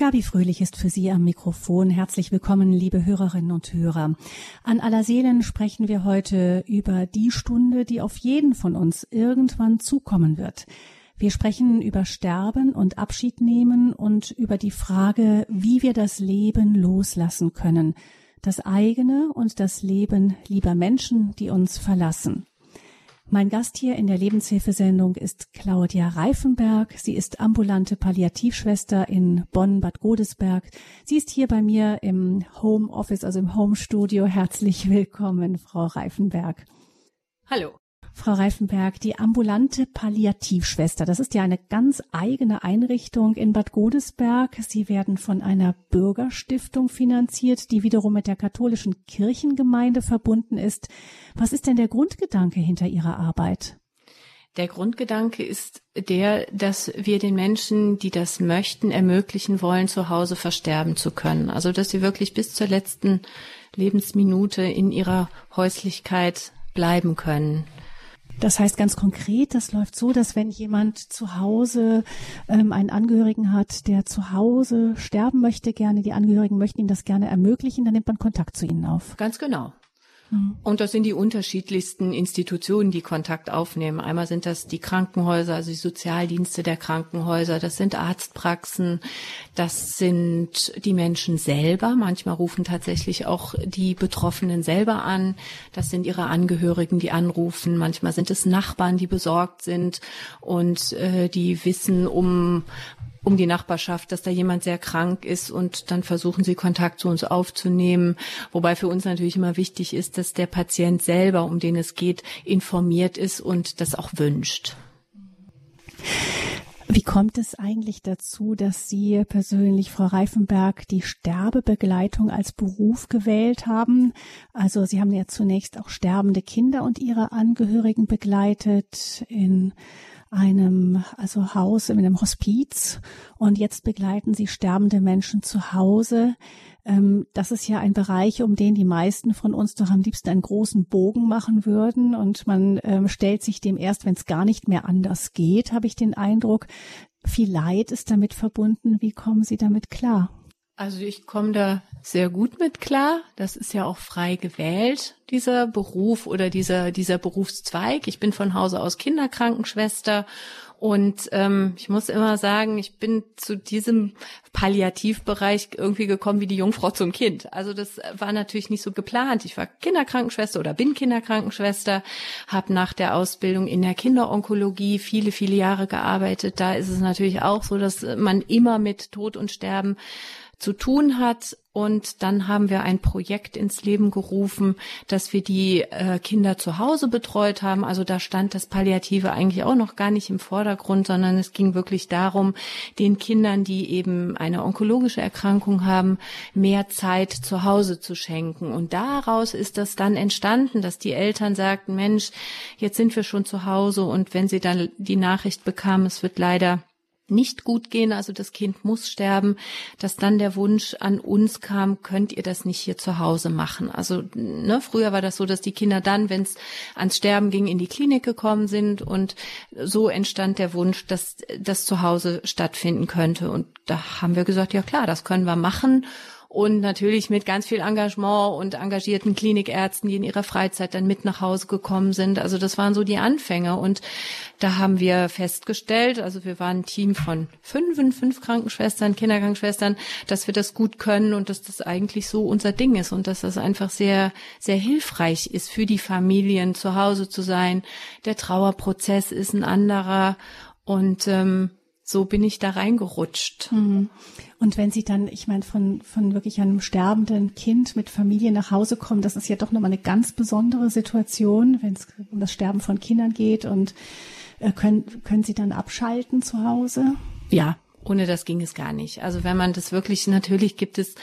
Gabi Fröhlich ist für Sie am Mikrofon. Herzlich willkommen, liebe Hörerinnen und Hörer. An aller Seelen sprechen wir heute über die Stunde, die auf jeden von uns irgendwann zukommen wird. Wir sprechen über Sterben und Abschied nehmen und über die Frage, wie wir das Leben loslassen können. Das eigene und das Leben lieber Menschen, die uns verlassen. Mein Gast hier in der Lebenshilfesendung ist Claudia Reifenberg. Sie ist ambulante Palliativschwester in Bonn-Bad Godesberg. Sie ist hier bei mir im Home Office, also im Home Studio. Herzlich willkommen, Frau Reifenberg. Hallo. Frau Reifenberg, die ambulante Palliativschwester. Das ist ja eine ganz eigene Einrichtung in Bad Godesberg. Sie werden von einer Bürgerstiftung finanziert, die wiederum mit der katholischen Kirchengemeinde verbunden ist. Was ist denn der Grundgedanke hinter Ihrer Arbeit? Der Grundgedanke ist der, dass wir den Menschen, die das möchten, ermöglichen wollen, zu Hause versterben zu können. Also, dass sie wirklich bis zur letzten Lebensminute in ihrer Häuslichkeit bleiben können. Das heißt ganz konkret, das läuft so, dass wenn jemand zu Hause ähm, einen Angehörigen hat, der zu Hause sterben möchte, gerne die Angehörigen möchten ihm das gerne ermöglichen, dann nimmt man Kontakt zu ihnen auf. Ganz genau. Mhm. Und das sind die unterschiedlichsten Institutionen, die Kontakt aufnehmen. Einmal sind das die Krankenhäuser, also die Sozialdienste der Krankenhäuser, das sind Arztpraxen, das sind die Menschen selber. Manchmal rufen tatsächlich auch die Betroffenen selber an. Das sind ihre Angehörigen, die anrufen. Manchmal sind es Nachbarn, die besorgt sind und äh, die wissen um um die Nachbarschaft, dass da jemand sehr krank ist und dann versuchen sie Kontakt zu uns aufzunehmen. Wobei für uns natürlich immer wichtig ist, dass der Patient selber, um den es geht, informiert ist und das auch wünscht. Wie kommt es eigentlich dazu, dass Sie persönlich, Frau Reifenberg, die Sterbebegleitung als Beruf gewählt haben? Also Sie haben ja zunächst auch sterbende Kinder und ihre Angehörigen begleitet in einem also Haus in einem Hospiz und jetzt begleiten sie sterbende Menschen zu Hause. Ähm, das ist ja ein Bereich, um den die meisten von uns doch am liebsten einen großen Bogen machen würden und man ähm, stellt sich dem erst, wenn es gar nicht mehr anders geht, habe ich den Eindruck. Viel Leid ist damit verbunden. Wie kommen Sie damit klar? Also ich komme da sehr gut mit klar. Das ist ja auch frei gewählt, dieser Beruf oder dieser, dieser Berufszweig. Ich bin von Hause aus Kinderkrankenschwester und ähm, ich muss immer sagen, ich bin zu diesem Palliativbereich irgendwie gekommen wie die Jungfrau zum Kind. Also das war natürlich nicht so geplant. Ich war Kinderkrankenschwester oder bin Kinderkrankenschwester, habe nach der Ausbildung in der Kinderonkologie viele, viele Jahre gearbeitet. Da ist es natürlich auch so, dass man immer mit Tod und Sterben zu tun hat. Und dann haben wir ein Projekt ins Leben gerufen, dass wir die äh, Kinder zu Hause betreut haben. Also da stand das Palliative eigentlich auch noch gar nicht im Vordergrund, sondern es ging wirklich darum, den Kindern, die eben eine onkologische Erkrankung haben, mehr Zeit zu Hause zu schenken. Und daraus ist das dann entstanden, dass die Eltern sagten, Mensch, jetzt sind wir schon zu Hause. Und wenn sie dann die Nachricht bekamen, es wird leider nicht gut gehen, also das Kind muss sterben, dass dann der Wunsch an uns kam, könnt ihr das nicht hier zu Hause machen? Also ne, früher war das so, dass die Kinder dann, wenn es ans Sterben ging, in die Klinik gekommen sind und so entstand der Wunsch, dass das zu Hause stattfinden könnte. Und da haben wir gesagt, ja klar, das können wir machen und natürlich mit ganz viel Engagement und engagierten Klinikärzten, die in ihrer Freizeit dann mit nach Hause gekommen sind. Also das waren so die Anfänge und da haben wir festgestellt, also wir waren ein Team von fünf, fünf Krankenschwestern, Kinderkrankenschwestern, dass wir das gut können und dass das eigentlich so unser Ding ist und dass das einfach sehr, sehr hilfreich ist für die Familien zu Hause zu sein. Der Trauerprozess ist ein anderer und ähm, so bin ich da reingerutscht. Mhm. Und wenn Sie dann, ich meine, von, von wirklich einem sterbenden Kind mit Familie nach Hause kommen, das ist ja doch nochmal eine ganz besondere Situation, wenn es um das Sterben von Kindern geht. Und äh, können, können Sie dann abschalten zu Hause? Ja, ohne das ging es gar nicht. Also wenn man das wirklich, natürlich gibt es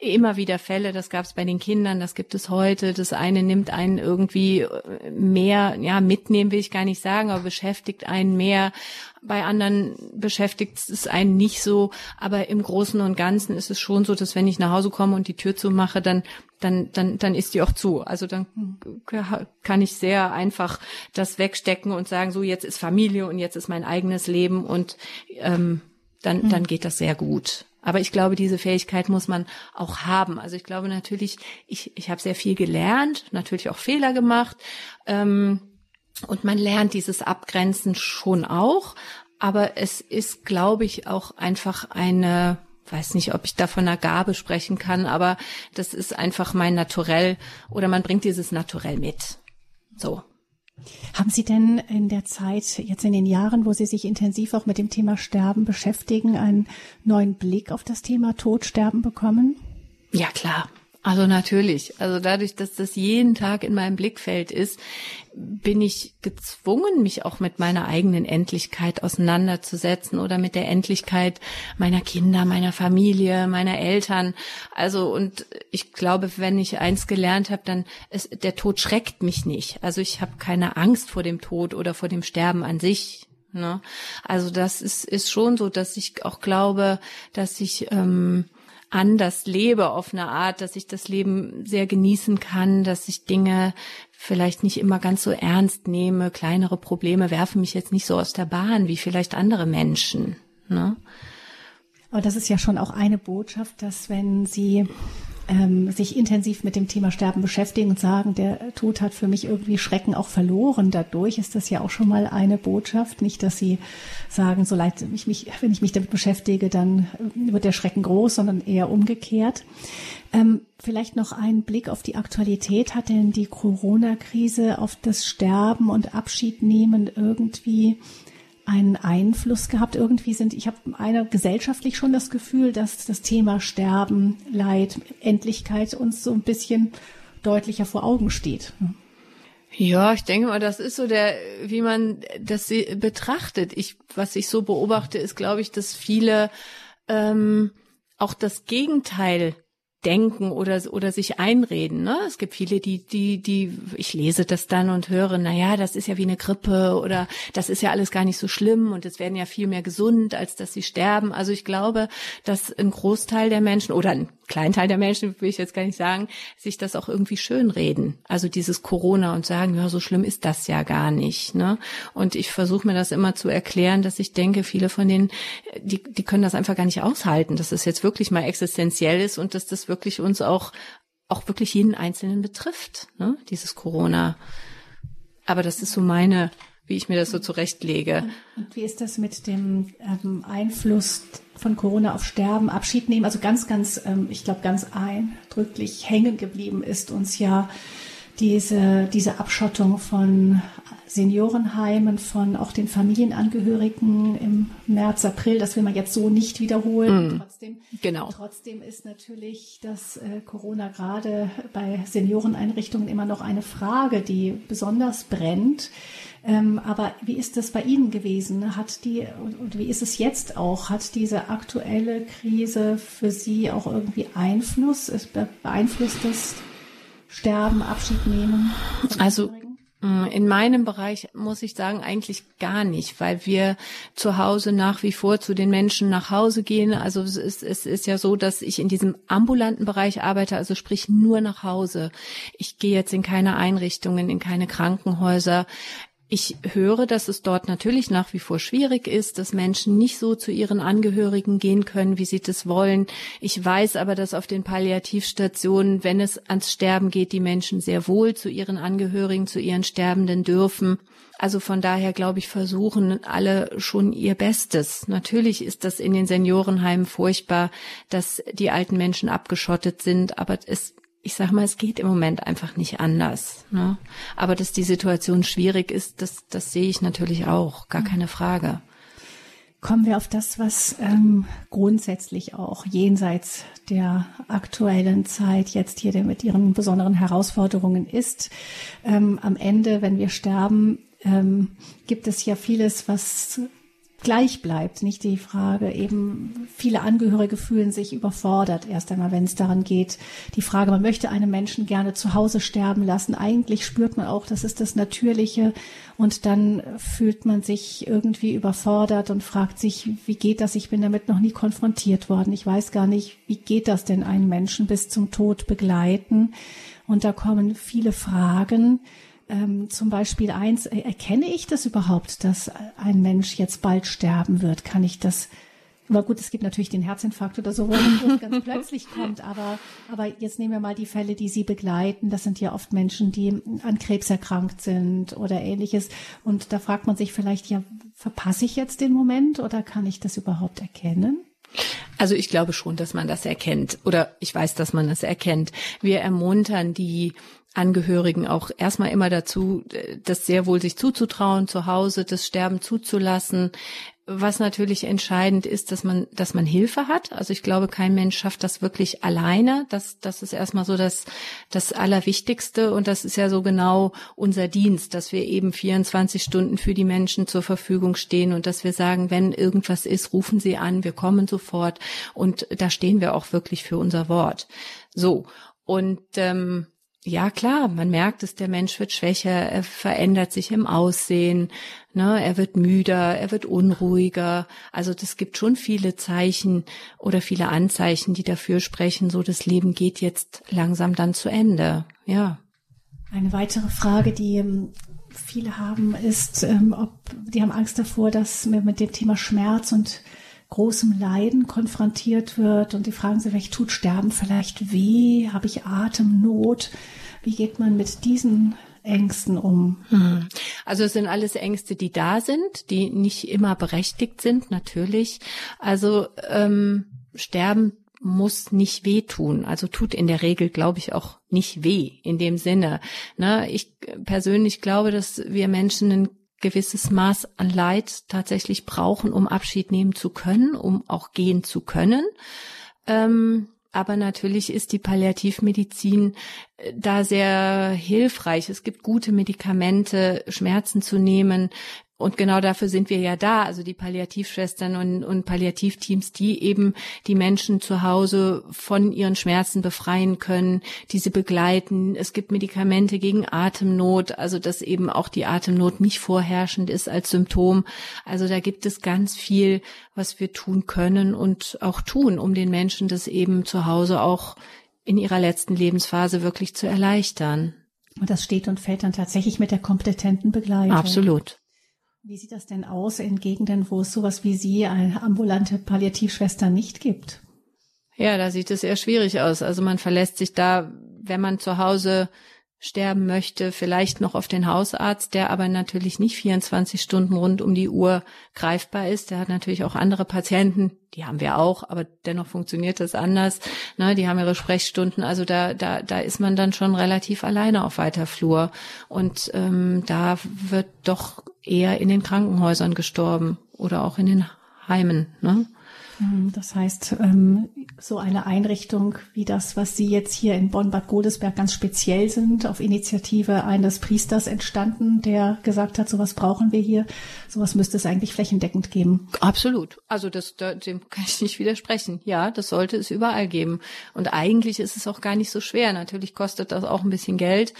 immer wieder Fälle, das gab es bei den Kindern, das gibt es heute. Das eine nimmt einen irgendwie äh, mehr, ja, mitnehmen will ich gar nicht sagen, aber beschäftigt einen mehr. Bei anderen beschäftigt es einen nicht so. Aber im Großen und Ganzen ist es schon so, dass wenn ich nach Hause komme und die Tür zumache, dann dann, dann, dann ist die auch zu. Also dann kann ich sehr einfach das wegstecken und sagen, so jetzt ist Familie und jetzt ist mein eigenes Leben und ähm, dann, mhm. dann geht das sehr gut. Aber ich glaube, diese Fähigkeit muss man auch haben. Also ich glaube natürlich, ich, ich habe sehr viel gelernt, natürlich auch Fehler gemacht. Ähm, und man lernt dieses Abgrenzen schon auch. Aber es ist, glaube ich, auch einfach eine, weiß nicht, ob ich da von einer Gabe sprechen kann, aber das ist einfach mein Naturell oder man bringt dieses Naturell mit. So. Haben Sie denn in der Zeit, jetzt in den Jahren, wo Sie sich intensiv auch mit dem Thema Sterben beschäftigen, einen neuen Blick auf das Thema Todsterben bekommen? Ja, klar. Also natürlich. Also dadurch, dass das jeden Tag in meinem Blickfeld ist, bin ich gezwungen, mich auch mit meiner eigenen Endlichkeit auseinanderzusetzen oder mit der Endlichkeit meiner Kinder, meiner Familie, meiner Eltern. Also und ich glaube, wenn ich eins gelernt habe, dann ist der Tod schreckt mich nicht. Also ich habe keine Angst vor dem Tod oder vor dem Sterben an sich. Ne? Also das ist ist schon so, dass ich auch glaube, dass ich ähm, anders lebe auf eine Art, dass ich das Leben sehr genießen kann, dass ich Dinge vielleicht nicht immer ganz so ernst nehme. Kleinere Probleme werfen mich jetzt nicht so aus der Bahn wie vielleicht andere Menschen. Ne? Aber das ist ja schon auch eine Botschaft, dass wenn Sie ähm, sich intensiv mit dem Thema Sterben beschäftigen und sagen, der Tod hat für mich irgendwie Schrecken auch verloren. Dadurch ist das ja auch schon mal eine Botschaft. Nicht, dass Sie sagen, so leid ich mich, wenn ich mich damit beschäftige, dann wird der Schrecken groß, sondern eher umgekehrt. Ähm, vielleicht noch ein Blick auf die Aktualität. Hat denn die Corona-Krise auf das Sterben und Abschiednehmen irgendwie einen Einfluss gehabt. Irgendwie sind, ich habe eine gesellschaftlich schon das Gefühl, dass das Thema Sterben, Leid, Endlichkeit uns so ein bisschen deutlicher vor Augen steht. Ja, ich denke mal, das ist so der, wie man das betrachtet. Ich, was ich so beobachte, ist, glaube ich, dass viele ähm, auch das Gegenteil denken oder oder sich einreden. Ne? Es gibt viele, die die die ich lese das dann und höre, na ja, das ist ja wie eine Grippe oder das ist ja alles gar nicht so schlimm und es werden ja viel mehr gesund, als dass sie sterben. Also ich glaube, dass ein Großteil der Menschen oder ein Kleinteil der Menschen, will ich jetzt gar nicht sagen, sich das auch irgendwie schönreden. Also dieses Corona und sagen, ja, so schlimm ist das ja gar nicht. Ne? Und ich versuche mir das immer zu erklären, dass ich denke, viele von denen, die, die können das einfach gar nicht aushalten, dass es jetzt wirklich mal existenziell ist und dass das wirklich uns auch, auch wirklich jeden Einzelnen betrifft, ne? dieses Corona. Aber das ist so meine, wie ich mir das so zurechtlege. Und wie ist das mit dem ähm, Einfluss von Corona auf Sterben, Abschied nehmen? Also ganz, ganz, ähm, ich glaube, ganz eindrücklich hängen geblieben ist uns ja diese, diese Abschottung von Seniorenheimen, von auch den Familienangehörigen im März, April, das will man jetzt so nicht wiederholen. Mm, trotzdem, genau. trotzdem ist natürlich das äh, Corona gerade bei Senioreneinrichtungen immer noch eine Frage, die besonders brennt. Ähm, aber wie ist das bei Ihnen gewesen? Hat die, und wie ist es jetzt auch? Hat diese aktuelle Krise für Sie auch irgendwie Einfluss? Es beeinflusst das Sterben, Abschied nehmen? Also, mm, in meinem Bereich muss ich sagen, eigentlich gar nicht, weil wir zu Hause nach wie vor zu den Menschen nach Hause gehen. Also es ist, es ist ja so, dass ich in diesem ambulanten Bereich arbeite, also sprich nur nach Hause. Ich gehe jetzt in keine Einrichtungen, in keine Krankenhäuser. Ich höre, dass es dort natürlich nach wie vor schwierig ist, dass Menschen nicht so zu ihren Angehörigen gehen können, wie sie das wollen. Ich weiß aber, dass auf den Palliativstationen, wenn es ans Sterben geht, die Menschen sehr wohl zu ihren Angehörigen, zu ihren Sterbenden dürfen. Also von daher glaube ich, versuchen alle schon ihr Bestes. Natürlich ist das in den Seniorenheimen furchtbar, dass die alten Menschen abgeschottet sind, aber es ich sag mal, es geht im Moment einfach nicht anders. Ne? Aber dass die Situation schwierig ist, das, das sehe ich natürlich auch, gar mhm. keine Frage. Kommen wir auf das, was ähm, grundsätzlich auch jenseits der aktuellen Zeit jetzt hier mit ihren besonderen Herausforderungen ist. Ähm, am Ende, wenn wir sterben, ähm, gibt es ja vieles, was gleich bleibt. Nicht die Frage, eben viele Angehörige fühlen sich überfordert erst einmal, wenn es daran geht. Die Frage, man möchte einen Menschen gerne zu Hause sterben lassen. Eigentlich spürt man auch, das ist das Natürliche. Und dann fühlt man sich irgendwie überfordert und fragt sich, wie geht das? Ich bin damit noch nie konfrontiert worden. Ich weiß gar nicht, wie geht das denn einen Menschen bis zum Tod begleiten? Und da kommen viele Fragen ähm, zum Beispiel eins, äh, erkenne ich das überhaupt, dass ein Mensch jetzt bald sterben wird? Kann ich das Aber gut, es gibt natürlich den Herzinfarkt oder so, wo es ganz plötzlich kommt. Aber, aber jetzt nehmen wir mal die Fälle, die Sie begleiten. Das sind ja oft Menschen, die an Krebs erkrankt sind oder ähnliches. Und da fragt man sich vielleicht, ja, verpasse ich jetzt den Moment oder kann ich das überhaupt erkennen? Also ich glaube schon, dass man das erkennt oder ich weiß, dass man das erkennt. Wir ermuntern die Angehörigen auch erstmal immer dazu, das sehr wohl sich zuzutrauen, zu Hause das Sterben zuzulassen. Was natürlich entscheidend ist, dass man, dass man Hilfe hat. Also ich glaube, kein Mensch schafft das wirklich alleine. Das, das ist erstmal so das, das Allerwichtigste. Und das ist ja so genau unser Dienst, dass wir eben 24 Stunden für die Menschen zur Verfügung stehen und dass wir sagen, wenn irgendwas ist, rufen Sie an, wir kommen sofort. Und da stehen wir auch wirklich für unser Wort. So. Und ähm, ja klar, man merkt es, der Mensch wird schwächer, er verändert sich im Aussehen, ne, er wird müder, er wird unruhiger. Also das gibt schon viele Zeichen oder viele Anzeichen, die dafür sprechen, so das Leben geht jetzt langsam dann zu Ende. Ja. Eine weitere Frage, die ähm, viele haben, ist, ähm, ob die haben Angst davor, dass man mit dem Thema Schmerz und großem Leiden konfrontiert wird und die fragen sich, vielleicht tut Sterben vielleicht weh, habe ich Atemnot? Wie geht man mit diesen Ängsten um? Hm. Also es sind alles Ängste, die da sind, die nicht immer berechtigt sind, natürlich. Also ähm, Sterben muss nicht wehtun. Also tut in der Regel, glaube ich, auch nicht weh in dem Sinne. Ne? Ich persönlich glaube, dass wir Menschen ein gewisses Maß an Leid tatsächlich brauchen, um Abschied nehmen zu können, um auch gehen zu können. Ähm, aber natürlich ist die Palliativmedizin äh, da sehr hilfreich. Es gibt gute Medikamente, Schmerzen zu nehmen, und genau dafür sind wir ja da, also die Palliativschwestern und, und Palliativteams, die eben die Menschen zu Hause von ihren Schmerzen befreien können, diese begleiten. Es gibt Medikamente gegen Atemnot, also dass eben auch die Atemnot nicht vorherrschend ist als Symptom. Also da gibt es ganz viel, was wir tun können und auch tun, um den Menschen das eben zu Hause auch in ihrer letzten Lebensphase wirklich zu erleichtern. Und das steht und fällt dann tatsächlich mit der kompetenten Begleitung. Absolut. Wie sieht das denn aus in Gegenden, wo es sowas wie Sie, eine ambulante Palliativschwester, nicht gibt? Ja, da sieht es eher schwierig aus. Also man verlässt sich da, wenn man zu Hause sterben möchte, vielleicht noch auf den Hausarzt, der aber natürlich nicht 24 Stunden rund um die Uhr greifbar ist. Der hat natürlich auch andere Patienten, die haben wir auch, aber dennoch funktioniert das anders. Ne, die haben ihre Sprechstunden, also da, da, da ist man dann schon relativ alleine auf weiter Flur. Und ähm, da wird doch eher in den Krankenhäusern gestorben oder auch in den Heimen. Ne? Mhm, das heißt, ähm, so eine Einrichtung wie das, was Sie jetzt hier in Bonn-Bad Godesberg ganz speziell sind, auf Initiative eines Priesters entstanden, der gesagt hat, sowas brauchen wir hier. Sowas müsste es eigentlich flächendeckend geben. Absolut. Also das, dem kann ich nicht widersprechen. Ja, das sollte es überall geben. Und eigentlich ist es auch gar nicht so schwer. Natürlich kostet das auch ein bisschen Geld.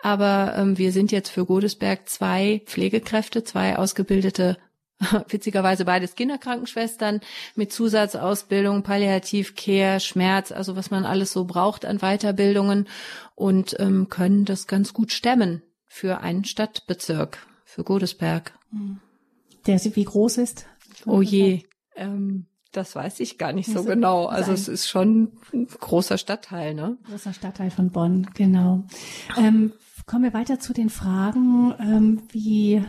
Aber ähm, wir sind jetzt für Godesberg zwei Pflegekräfte, zwei ausgebildete witzigerweise beides Kinderkrankenschwestern mit Zusatzausbildung, Palliativcare, Schmerz, also was man alles so braucht an Weiterbildungen und ähm, können das ganz gut stemmen für einen Stadtbezirk, für Godesberg. Der wie groß ist? Oh je, ähm, das weiß ich gar nicht so genau. Also es ist schon ein großer Stadtteil, ne? Großer Stadtteil von Bonn, genau. Ähm, kommen wir weiter zu den Fragen, ähm, wie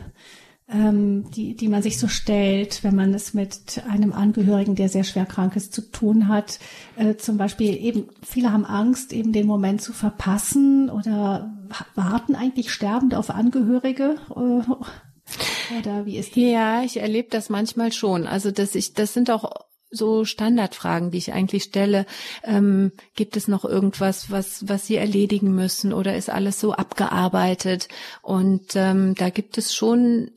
ähm, die, die man sich so stellt, wenn man es mit einem Angehörigen, der sehr schwer krank ist, zu tun hat. Äh, zum Beispiel eben, viele haben Angst, eben den Moment zu verpassen oder warten eigentlich sterbend auf Angehörige. Äh, oder wie ist das? Ja, ich erlebe das manchmal schon. Also, dass ich, das sind auch so Standardfragen, die ich eigentlich stelle. Ähm, gibt es noch irgendwas, was, was Sie erledigen müssen oder ist alles so abgearbeitet? Und ähm, da gibt es schon,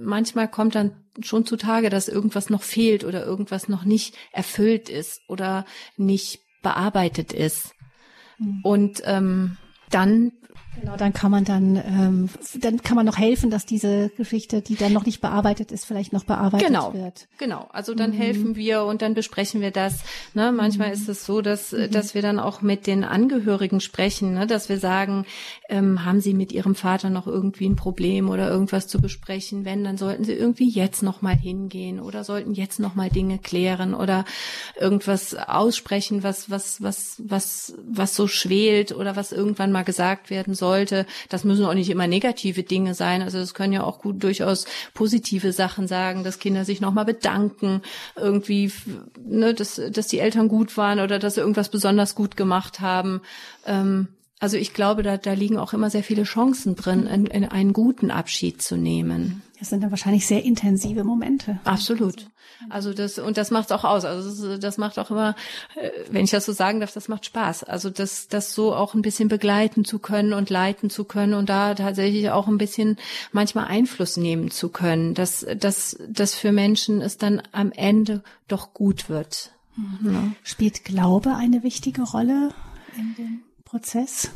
manchmal kommt dann schon zutage, dass irgendwas noch fehlt oder irgendwas noch nicht erfüllt ist oder nicht bearbeitet ist. Mhm. Und ähm, dann Genau, dann kann man dann, ähm, dann kann man noch helfen, dass diese Geschichte, die dann noch nicht bearbeitet ist, vielleicht noch bearbeitet genau, wird. Genau, also dann mhm. helfen wir und dann besprechen wir das. Ne? Manchmal mhm. ist es so, dass, mhm. dass wir dann auch mit den Angehörigen sprechen, ne? dass wir sagen, ähm, haben Sie mit Ihrem Vater noch irgendwie ein Problem oder irgendwas zu besprechen? Wenn, dann sollten Sie irgendwie jetzt noch mal hingehen oder sollten jetzt noch mal Dinge klären oder irgendwas aussprechen, was, was, was, was, was so schwelt oder was irgendwann mal gesagt werden soll sollte. Das müssen auch nicht immer negative Dinge sein. Also es können ja auch gut durchaus positive Sachen sagen, dass Kinder sich nochmal bedanken, irgendwie, ne, dass, dass die Eltern gut waren oder dass sie irgendwas besonders gut gemacht haben. Ähm, also ich glaube, da, da liegen auch immer sehr viele Chancen drin, in, in einen guten Abschied zu nehmen. Das sind dann wahrscheinlich sehr intensive Momente. Absolut. Also das und das macht's auch aus. Also das, das macht auch immer, äh, wenn ich das so sagen darf, das macht Spaß. Also das, das so auch ein bisschen begleiten zu können und leiten zu können und da tatsächlich auch ein bisschen manchmal Einfluss nehmen zu können, dass dass das für Menschen es dann am Ende doch gut wird. Mhm. Ja. Spielt Glaube eine wichtige Rolle in dem Prozess?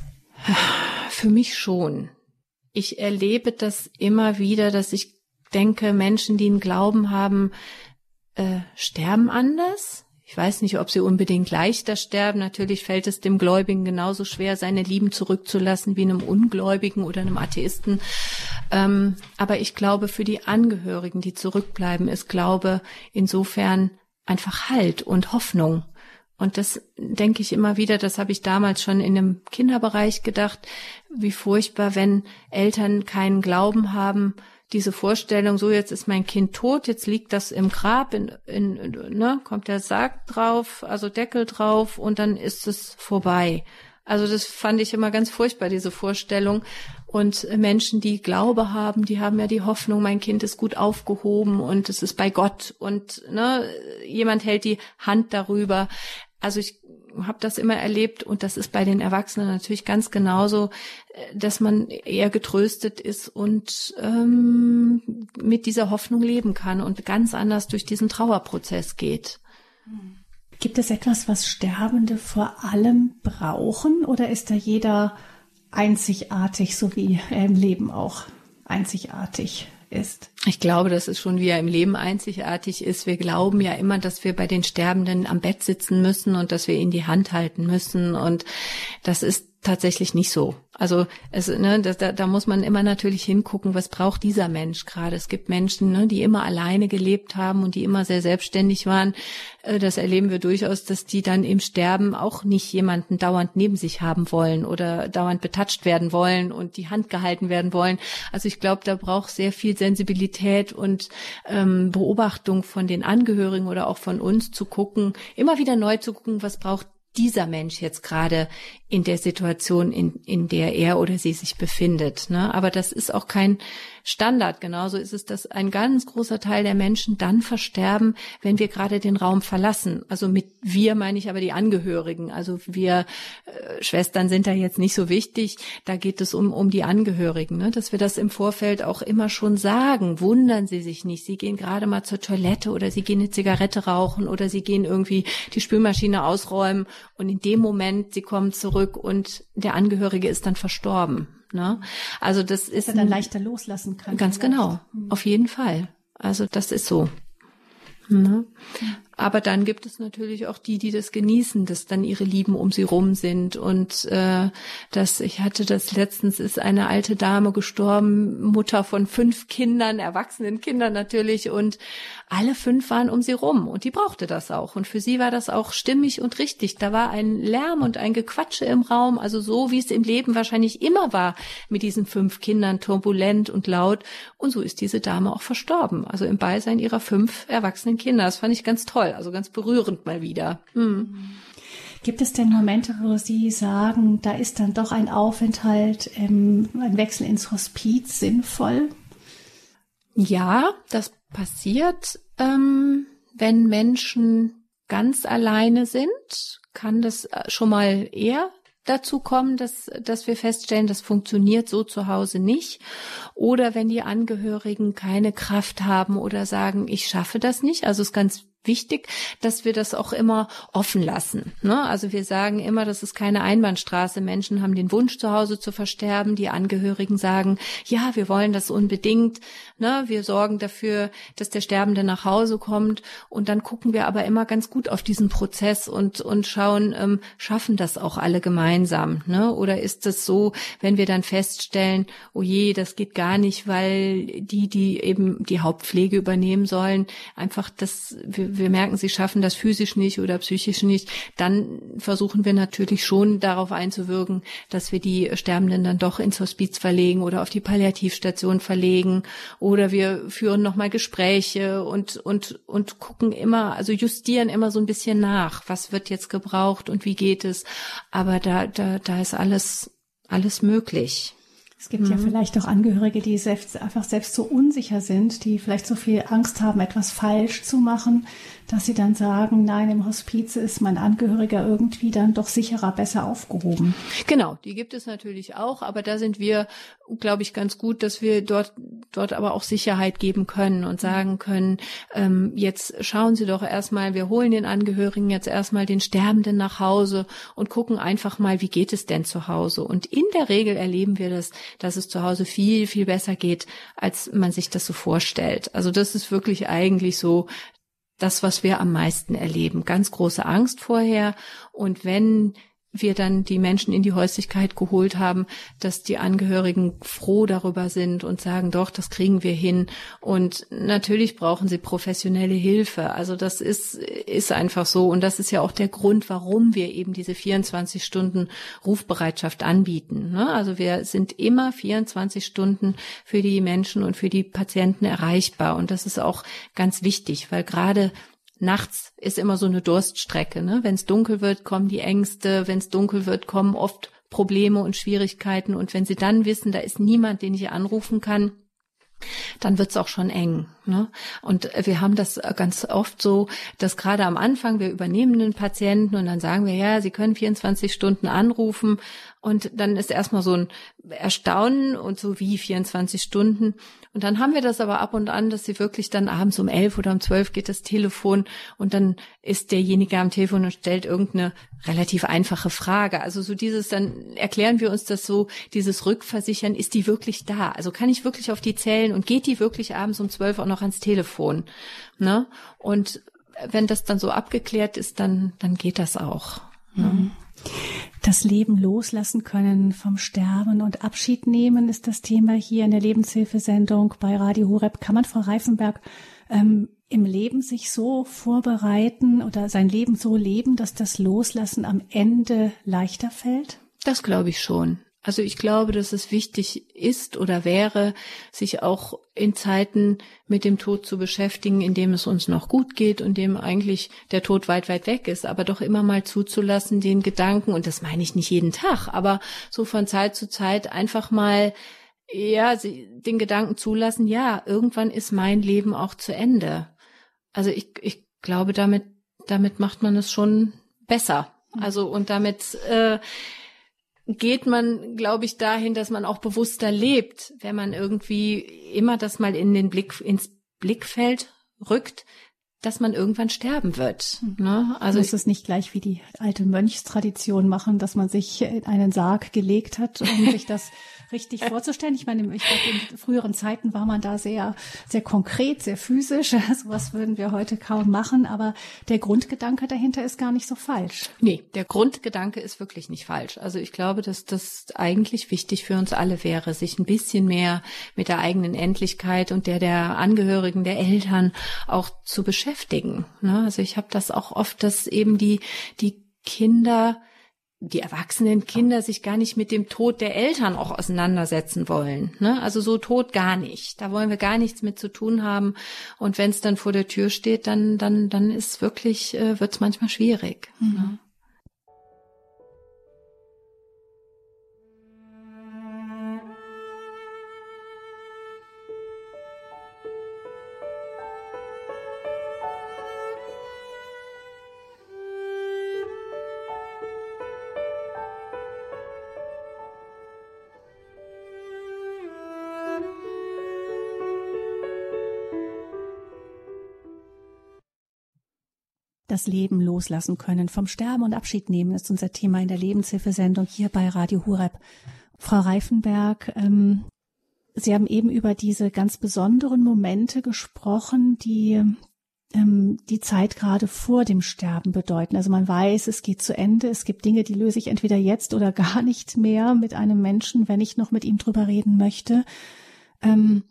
Für mich schon. Ich erlebe das immer wieder, dass ich denke, Menschen, die einen Glauben haben, äh, sterben anders. Ich weiß nicht, ob sie unbedingt leichter sterben. Natürlich fällt es dem Gläubigen genauso schwer, seine Lieben zurückzulassen wie einem Ungläubigen oder einem Atheisten. Ähm, aber ich glaube, für die Angehörigen, die zurückbleiben, ist Glaube insofern einfach Halt und Hoffnung. Und das denke ich immer wieder, das habe ich damals schon in dem Kinderbereich gedacht, wie furchtbar, wenn Eltern keinen Glauben haben, diese Vorstellung, so jetzt ist mein Kind tot, jetzt liegt das im Grab, in, in, ne, kommt der Sarg drauf, also Deckel drauf und dann ist es vorbei. Also das fand ich immer ganz furchtbar, diese Vorstellung. Und Menschen, die Glaube haben, die haben ja die Hoffnung, mein Kind ist gut aufgehoben und es ist bei Gott und ne, jemand hält die Hand darüber. Also ich habe das immer erlebt und das ist bei den Erwachsenen natürlich ganz genauso, äh, dass man eher getröstet ist und ähm, mit dieser Hoffnung leben kann und ganz anders durch diesen Trauerprozess geht. Gibt es etwas, was Sterbende vor allem brauchen oder ist da jeder einzigartig, so wie im Leben auch einzigartig ist. Ich glaube, dass es schon wie er im Leben einzigartig ist. Wir glauben ja immer, dass wir bei den Sterbenden am Bett sitzen müssen und dass wir ihnen die Hand halten müssen. Und das ist tatsächlich nicht so. Also es, ne, da, da muss man immer natürlich hingucken, was braucht dieser Mensch gerade. Es gibt Menschen, ne, die immer alleine gelebt haben und die immer sehr selbstständig waren. Äh, das erleben wir durchaus, dass die dann im Sterben auch nicht jemanden dauernd neben sich haben wollen oder dauernd betatscht werden wollen und die Hand gehalten werden wollen. Also ich glaube, da braucht sehr viel Sensibilität und ähm, Beobachtung von den Angehörigen oder auch von uns zu gucken, immer wieder neu zu gucken, was braucht dieser Mensch jetzt gerade in der Situation, in, in der er oder sie sich befindet. Ne? Aber das ist auch kein Standard. Genauso ist es, dass ein ganz großer Teil der Menschen dann versterben, wenn wir gerade den Raum verlassen. Also mit wir meine ich aber die Angehörigen. Also wir äh, Schwestern sind da jetzt nicht so wichtig. Da geht es um, um die Angehörigen, ne? dass wir das im Vorfeld auch immer schon sagen. Wundern Sie sich nicht. Sie gehen gerade mal zur Toilette oder Sie gehen eine Zigarette rauchen oder Sie gehen irgendwie die Spülmaschine ausräumen und in dem Moment, Sie kommen zurück und der Angehörige ist dann verstorben. Ne? Also das ist Dass er dann leichter loslassen kann. Ganz vielleicht. genau, mhm. auf jeden Fall. Also das ist so. Ne? Aber dann gibt es natürlich auch die, die das genießen, dass dann ihre Lieben um sie rum sind. Und äh, das, ich hatte das letztens, ist eine alte Dame gestorben, Mutter von fünf Kindern, erwachsenen Kindern natürlich. Und alle fünf waren um sie rum und die brauchte das auch. Und für sie war das auch stimmig und richtig. Da war ein Lärm und ein Gequatsche im Raum, also so, wie es im Leben wahrscheinlich immer war mit diesen fünf Kindern, turbulent und laut. Und so ist diese Dame auch verstorben, also im Beisein ihrer fünf erwachsenen Kinder. Das fand ich ganz toll also ganz berührend mal wieder. Hm. Gibt es denn Momente, wo Sie sagen, da ist dann doch ein Aufenthalt, ähm, ein Wechsel ins Hospiz sinnvoll? Ja, das passiert, ähm, wenn Menschen ganz alleine sind, kann das äh, schon mal eher dazu kommen, dass, dass wir feststellen, das funktioniert so zu Hause nicht. Oder wenn die Angehörigen keine Kraft haben oder sagen, ich schaffe das nicht. Also es ist ganz wichtig, dass wir das auch immer offen lassen. Ne? Also wir sagen immer, das ist keine Einbahnstraße. Menschen haben den Wunsch, zu Hause zu versterben. Die Angehörigen sagen, ja, wir wollen das unbedingt. Ne? Wir sorgen dafür, dass der Sterbende nach Hause kommt. Und dann gucken wir aber immer ganz gut auf diesen Prozess und, und schauen, ähm, schaffen das auch alle gemeinsam? Ne? Oder ist es so, wenn wir dann feststellen, oh je, das geht gar nicht, weil die, die eben die Hauptpflege übernehmen sollen, einfach das, wir, wir merken, sie schaffen das physisch nicht oder psychisch nicht, dann versuchen wir natürlich schon darauf einzuwirken, dass wir die Sterbenden dann doch ins Hospiz verlegen oder auf die Palliativstation verlegen oder wir führen nochmal Gespräche und, und, und gucken immer, also justieren immer so ein bisschen nach, was wird jetzt gebraucht und wie geht es. Aber da, da, da ist alles, alles möglich. Es gibt mhm. ja vielleicht auch Angehörige, die selbst, einfach selbst so unsicher sind, die vielleicht so viel Angst haben, etwas falsch zu machen, dass sie dann sagen, nein, im Hospiz ist mein Angehöriger irgendwie dann doch sicherer, besser aufgehoben. Genau, die gibt es natürlich auch, aber da sind wir, glaube ich, ganz gut, dass wir dort, dort aber auch Sicherheit geben können und sagen können, ähm, jetzt schauen Sie doch erstmal, wir holen den Angehörigen jetzt erstmal den Sterbenden nach Hause und gucken einfach mal, wie geht es denn zu Hause? Und in der Regel erleben wir das, dass es zu Hause viel, viel besser geht, als man sich das so vorstellt. Also das ist wirklich eigentlich so das, was wir am meisten erleben. Ganz große Angst vorher. Und wenn wir dann die Menschen in die Häuslichkeit geholt haben, dass die Angehörigen froh darüber sind und sagen, doch, das kriegen wir hin. Und natürlich brauchen sie professionelle Hilfe. Also das ist, ist einfach so. Und das ist ja auch der Grund, warum wir eben diese 24 Stunden Rufbereitschaft anbieten. Ne? Also wir sind immer 24 Stunden für die Menschen und für die Patienten erreichbar. Und das ist auch ganz wichtig, weil gerade nachts ist immer so eine Durststrecke. Ne? Wenn es dunkel wird, kommen die Ängste. Wenn es dunkel wird, kommen oft Probleme und Schwierigkeiten. Und wenn sie dann wissen, da ist niemand, den ich anrufen kann, dann wird's auch schon eng. Ne? Und wir haben das ganz oft so, dass gerade am Anfang wir übernehmen den Patienten und dann sagen wir, ja, Sie können 24 Stunden anrufen und dann ist erstmal so ein Erstaunen und so wie 24 Stunden. Und dann haben wir das aber ab und an, dass sie wirklich dann abends um elf oder um zwölf geht das Telefon und dann ist derjenige am Telefon und stellt irgendeine relativ einfache Frage. Also so dieses, dann erklären wir uns das so, dieses Rückversichern, ist die wirklich da? Also kann ich wirklich auf die zählen und geht die wirklich abends um zwölf auch noch ans Telefon? Ne? Und wenn das dann so abgeklärt ist, dann, dann geht das auch. Ne? Mhm. Das Leben loslassen können vom Sterben und Abschied nehmen ist das Thema hier in der Lebenshilfesendung bei Radio Horeb. Kann man, Frau Reifenberg, ähm, im Leben sich so vorbereiten oder sein Leben so leben, dass das Loslassen am Ende leichter fällt? Das glaube ich schon. Also ich glaube, dass es wichtig ist oder wäre, sich auch in Zeiten mit dem Tod zu beschäftigen, in dem es uns noch gut geht und dem eigentlich der Tod weit, weit weg ist, aber doch immer mal zuzulassen, den Gedanken, und das meine ich nicht jeden Tag, aber so von Zeit zu Zeit einfach mal ja, den Gedanken zulassen, ja, irgendwann ist mein Leben auch zu Ende. Also ich, ich glaube, damit, damit macht man es schon besser. Also und damit äh, geht man, glaube ich, dahin, dass man auch bewusster lebt, wenn man irgendwie immer das mal in den Blick, ins Blickfeld rückt, dass man irgendwann sterben wird. Ne? Also muss es nicht gleich wie die alte Mönchstradition machen, dass man sich in einen Sarg gelegt hat, um sich das richtig vorzustellen. Ich meine, ich glaube, in früheren Zeiten war man da sehr, sehr konkret, sehr physisch. Sowas würden wir heute kaum machen, aber der Grundgedanke dahinter ist gar nicht so falsch. Nee, der Grundgedanke ist wirklich nicht falsch. Also ich glaube, dass das eigentlich wichtig für uns alle wäre, sich ein bisschen mehr mit der eigenen Endlichkeit und der der Angehörigen, der Eltern auch zu beschäftigen. Ne? Also ich habe das auch oft, dass eben die, die Kinder die erwachsenen Kinder sich gar nicht mit dem Tod der Eltern auch auseinandersetzen wollen. Ne? Also so tot gar nicht. Da wollen wir gar nichts mit zu tun haben. Und wenn es dann vor der Tür steht, dann dann dann ist wirklich äh, wird es manchmal schwierig. Mhm. Ne? Das Leben loslassen können. Vom Sterben und Abschied nehmen ist unser Thema in der Lebenshilfesendung hier bei Radio Hureb. Frau Reifenberg, ähm, Sie haben eben über diese ganz besonderen Momente gesprochen, die ähm, die Zeit gerade vor dem Sterben bedeuten. Also man weiß, es geht zu Ende. Es gibt Dinge, die löse ich entweder jetzt oder gar nicht mehr mit einem Menschen, wenn ich noch mit ihm drüber reden möchte. Ähm,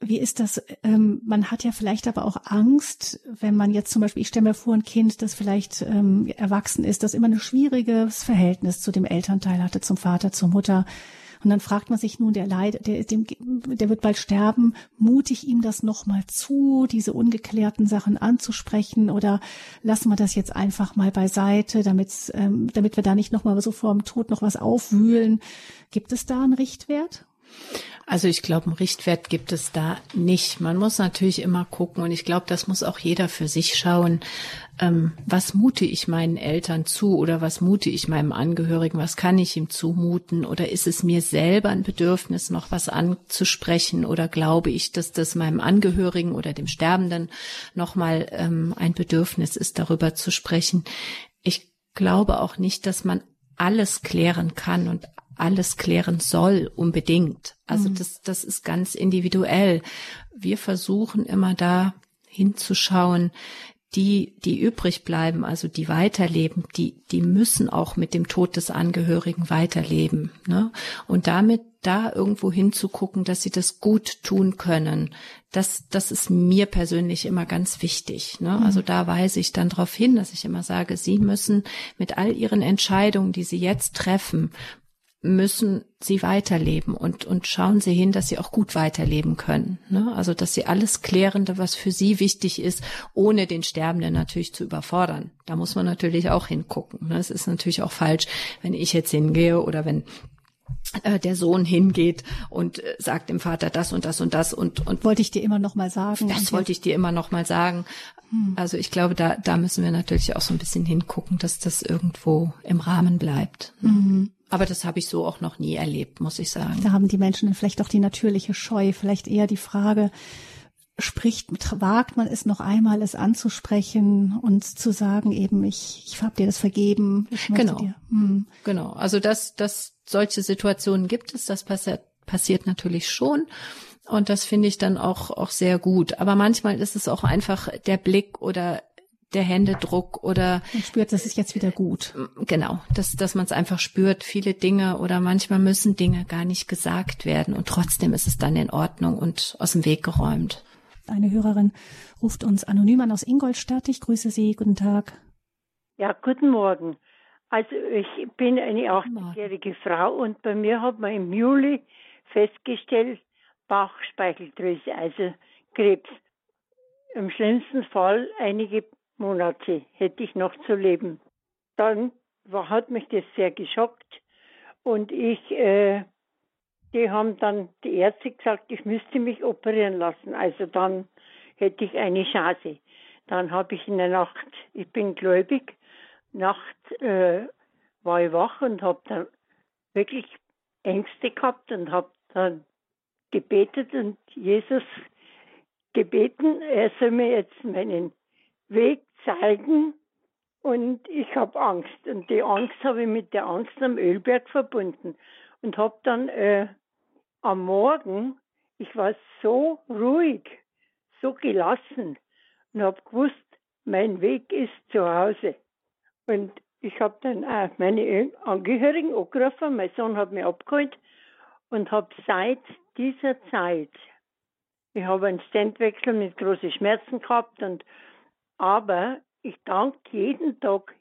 wie ist das? Ähm, man hat ja vielleicht aber auch Angst, wenn man jetzt zum Beispiel, ich stelle mir vor, ein Kind, das vielleicht ähm, erwachsen ist, das immer ein schwieriges Verhältnis zu dem Elternteil hatte, zum Vater, zur Mutter. Und dann fragt man sich nun, der Leid, der, dem, der wird bald sterben, mutig ihm das nochmal zu, diese ungeklärten Sachen anzusprechen oder lassen wir das jetzt einfach mal beiseite, damit, ähm, damit wir da nicht nochmal so vor dem Tod noch was aufwühlen. Gibt es da einen Richtwert? Also ich glaube, einen Richtwert gibt es da nicht. Man muss natürlich immer gucken und ich glaube, das muss auch jeder für sich schauen. Ähm, was mute ich meinen Eltern zu oder was mute ich meinem Angehörigen? Was kann ich ihm zumuten? Oder ist es mir selber ein Bedürfnis, noch was anzusprechen? Oder glaube ich, dass das meinem Angehörigen oder dem Sterbenden nochmal ähm, ein Bedürfnis ist, darüber zu sprechen? Ich glaube auch nicht, dass man alles klären kann und alles klären soll unbedingt. Also mhm. das, das ist ganz individuell. Wir versuchen immer da hinzuschauen, die, die übrig bleiben, also die weiterleben, die, die müssen auch mit dem Tod des Angehörigen weiterleben. Ne? Und damit da irgendwo hinzugucken, dass sie das gut tun können, das, das ist mir persönlich immer ganz wichtig. Ne? Mhm. Also da weise ich dann darauf hin, dass ich immer sage, sie müssen mit all ihren Entscheidungen, die sie jetzt treffen, müssen sie weiterleben und, und schauen sie hin, dass sie auch gut weiterleben können. Ne? Also, dass sie alles Klärende, was für sie wichtig ist, ohne den Sterbenden natürlich zu überfordern. Da muss man natürlich auch hingucken. Ne? Es ist natürlich auch falsch, wenn ich jetzt hingehe oder wenn äh, der Sohn hingeht und äh, sagt dem Vater das und das und das und und wollte ich dir immer noch mal sagen. Das wollte ich dir immer noch mal sagen. Hm. Also ich glaube, da da müssen wir natürlich auch so ein bisschen hingucken, dass das irgendwo im Rahmen bleibt. Mhm. Aber das habe ich so auch noch nie erlebt, muss ich sagen. Da haben die Menschen vielleicht auch die natürliche Scheu, vielleicht eher die Frage, spricht, wagt man es noch einmal, es anzusprechen und zu sagen, eben, ich, ich habe dir das vergeben. genau. Dir, hm. Genau. Also dass, dass solche Situationen gibt es, das passiert, passiert natürlich schon. Und das finde ich dann auch, auch sehr gut. Aber manchmal ist es auch einfach der Blick oder der Händedruck oder man spürt, das ist jetzt wieder gut. Genau, dass dass man es einfach spürt, viele Dinge oder manchmal müssen Dinge gar nicht gesagt werden und trotzdem ist es dann in Ordnung und aus dem Weg geräumt. Eine Hörerin ruft uns anonym an aus Ingolstadt. Ich grüße Sie. Guten Tag. Ja, guten Morgen. Also ich bin eine 80-jährige Frau und bei mir hat man im Juli festgestellt, Bauchspeicheldrüse, also Krebs. Im schlimmsten Fall einige Monate hätte ich noch zu leben. Dann war, hat mich das sehr geschockt und ich, äh, die haben dann die Ärzte gesagt, ich müsste mich operieren lassen. Also dann hätte ich eine Chance. Dann habe ich in der Nacht, ich bin gläubig, Nacht äh, war ich wach und habe dann wirklich Ängste gehabt und habe dann gebetet und Jesus gebeten, er soll mir jetzt meinen Weg zeigen und ich habe Angst. Und die Angst habe ich mit der Angst am Ölberg verbunden und habe dann äh, am Morgen, ich war so ruhig, so gelassen und habe gewusst, mein Weg ist zu Hause. Und ich habe dann auch meine Angehörigen angerufen, mein Sohn hat mich abgeholt und habe seit dieser Zeit, ich habe einen Standwechsel mit großen Schmerzen gehabt und aber ich danke jeden Tag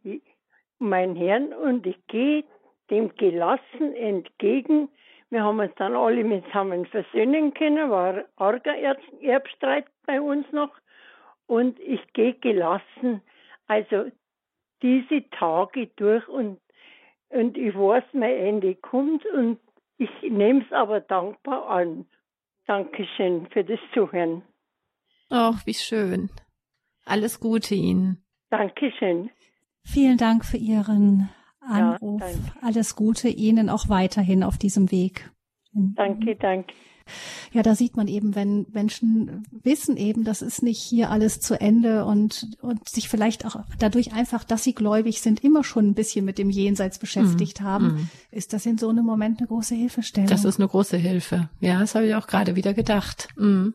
meinen Herrn und ich gehe dem gelassen entgegen. Wir haben uns dann alle zusammen versöhnen können, war arger Erbstreit bei uns noch. Und ich gehe gelassen, also diese Tage durch und, und ich weiß, mein Ende kommt und ich nehme es aber dankbar an. Dankeschön für das Zuhören. Ach, wie schön. Alles Gute Ihnen. Dankeschön. Vielen Dank für Ihren Anruf. Ja, Alles Gute Ihnen auch weiterhin auf diesem Weg. Danke, danke. Ja, da sieht man eben, wenn Menschen wissen eben, das ist nicht hier alles zu Ende und, und sich vielleicht auch dadurch einfach, dass sie gläubig sind, immer schon ein bisschen mit dem Jenseits beschäftigt mm, haben, mm. ist das in so einem Moment eine große Hilfestellung. Das ist eine große Hilfe. Ja, das habe ich auch gerade wieder gedacht. Mm.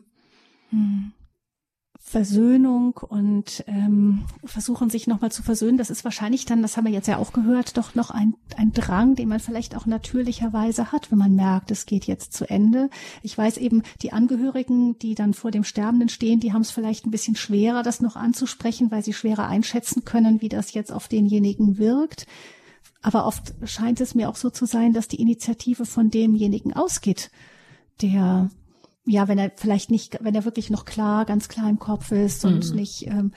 Versöhnung und ähm, versuchen sich nochmal zu versöhnen. Das ist wahrscheinlich dann, das haben wir jetzt ja auch gehört, doch noch ein, ein Drang, den man vielleicht auch natürlicherweise hat, wenn man merkt, es geht jetzt zu Ende. Ich weiß eben, die Angehörigen, die dann vor dem Sterbenden stehen, die haben es vielleicht ein bisschen schwerer, das noch anzusprechen, weil sie schwerer einschätzen können, wie das jetzt auf denjenigen wirkt. Aber oft scheint es mir auch so zu sein, dass die Initiative von demjenigen ausgeht, der ja, wenn er vielleicht nicht, wenn er wirklich noch klar, ganz klar im Kopf ist und mhm. nicht, ähm,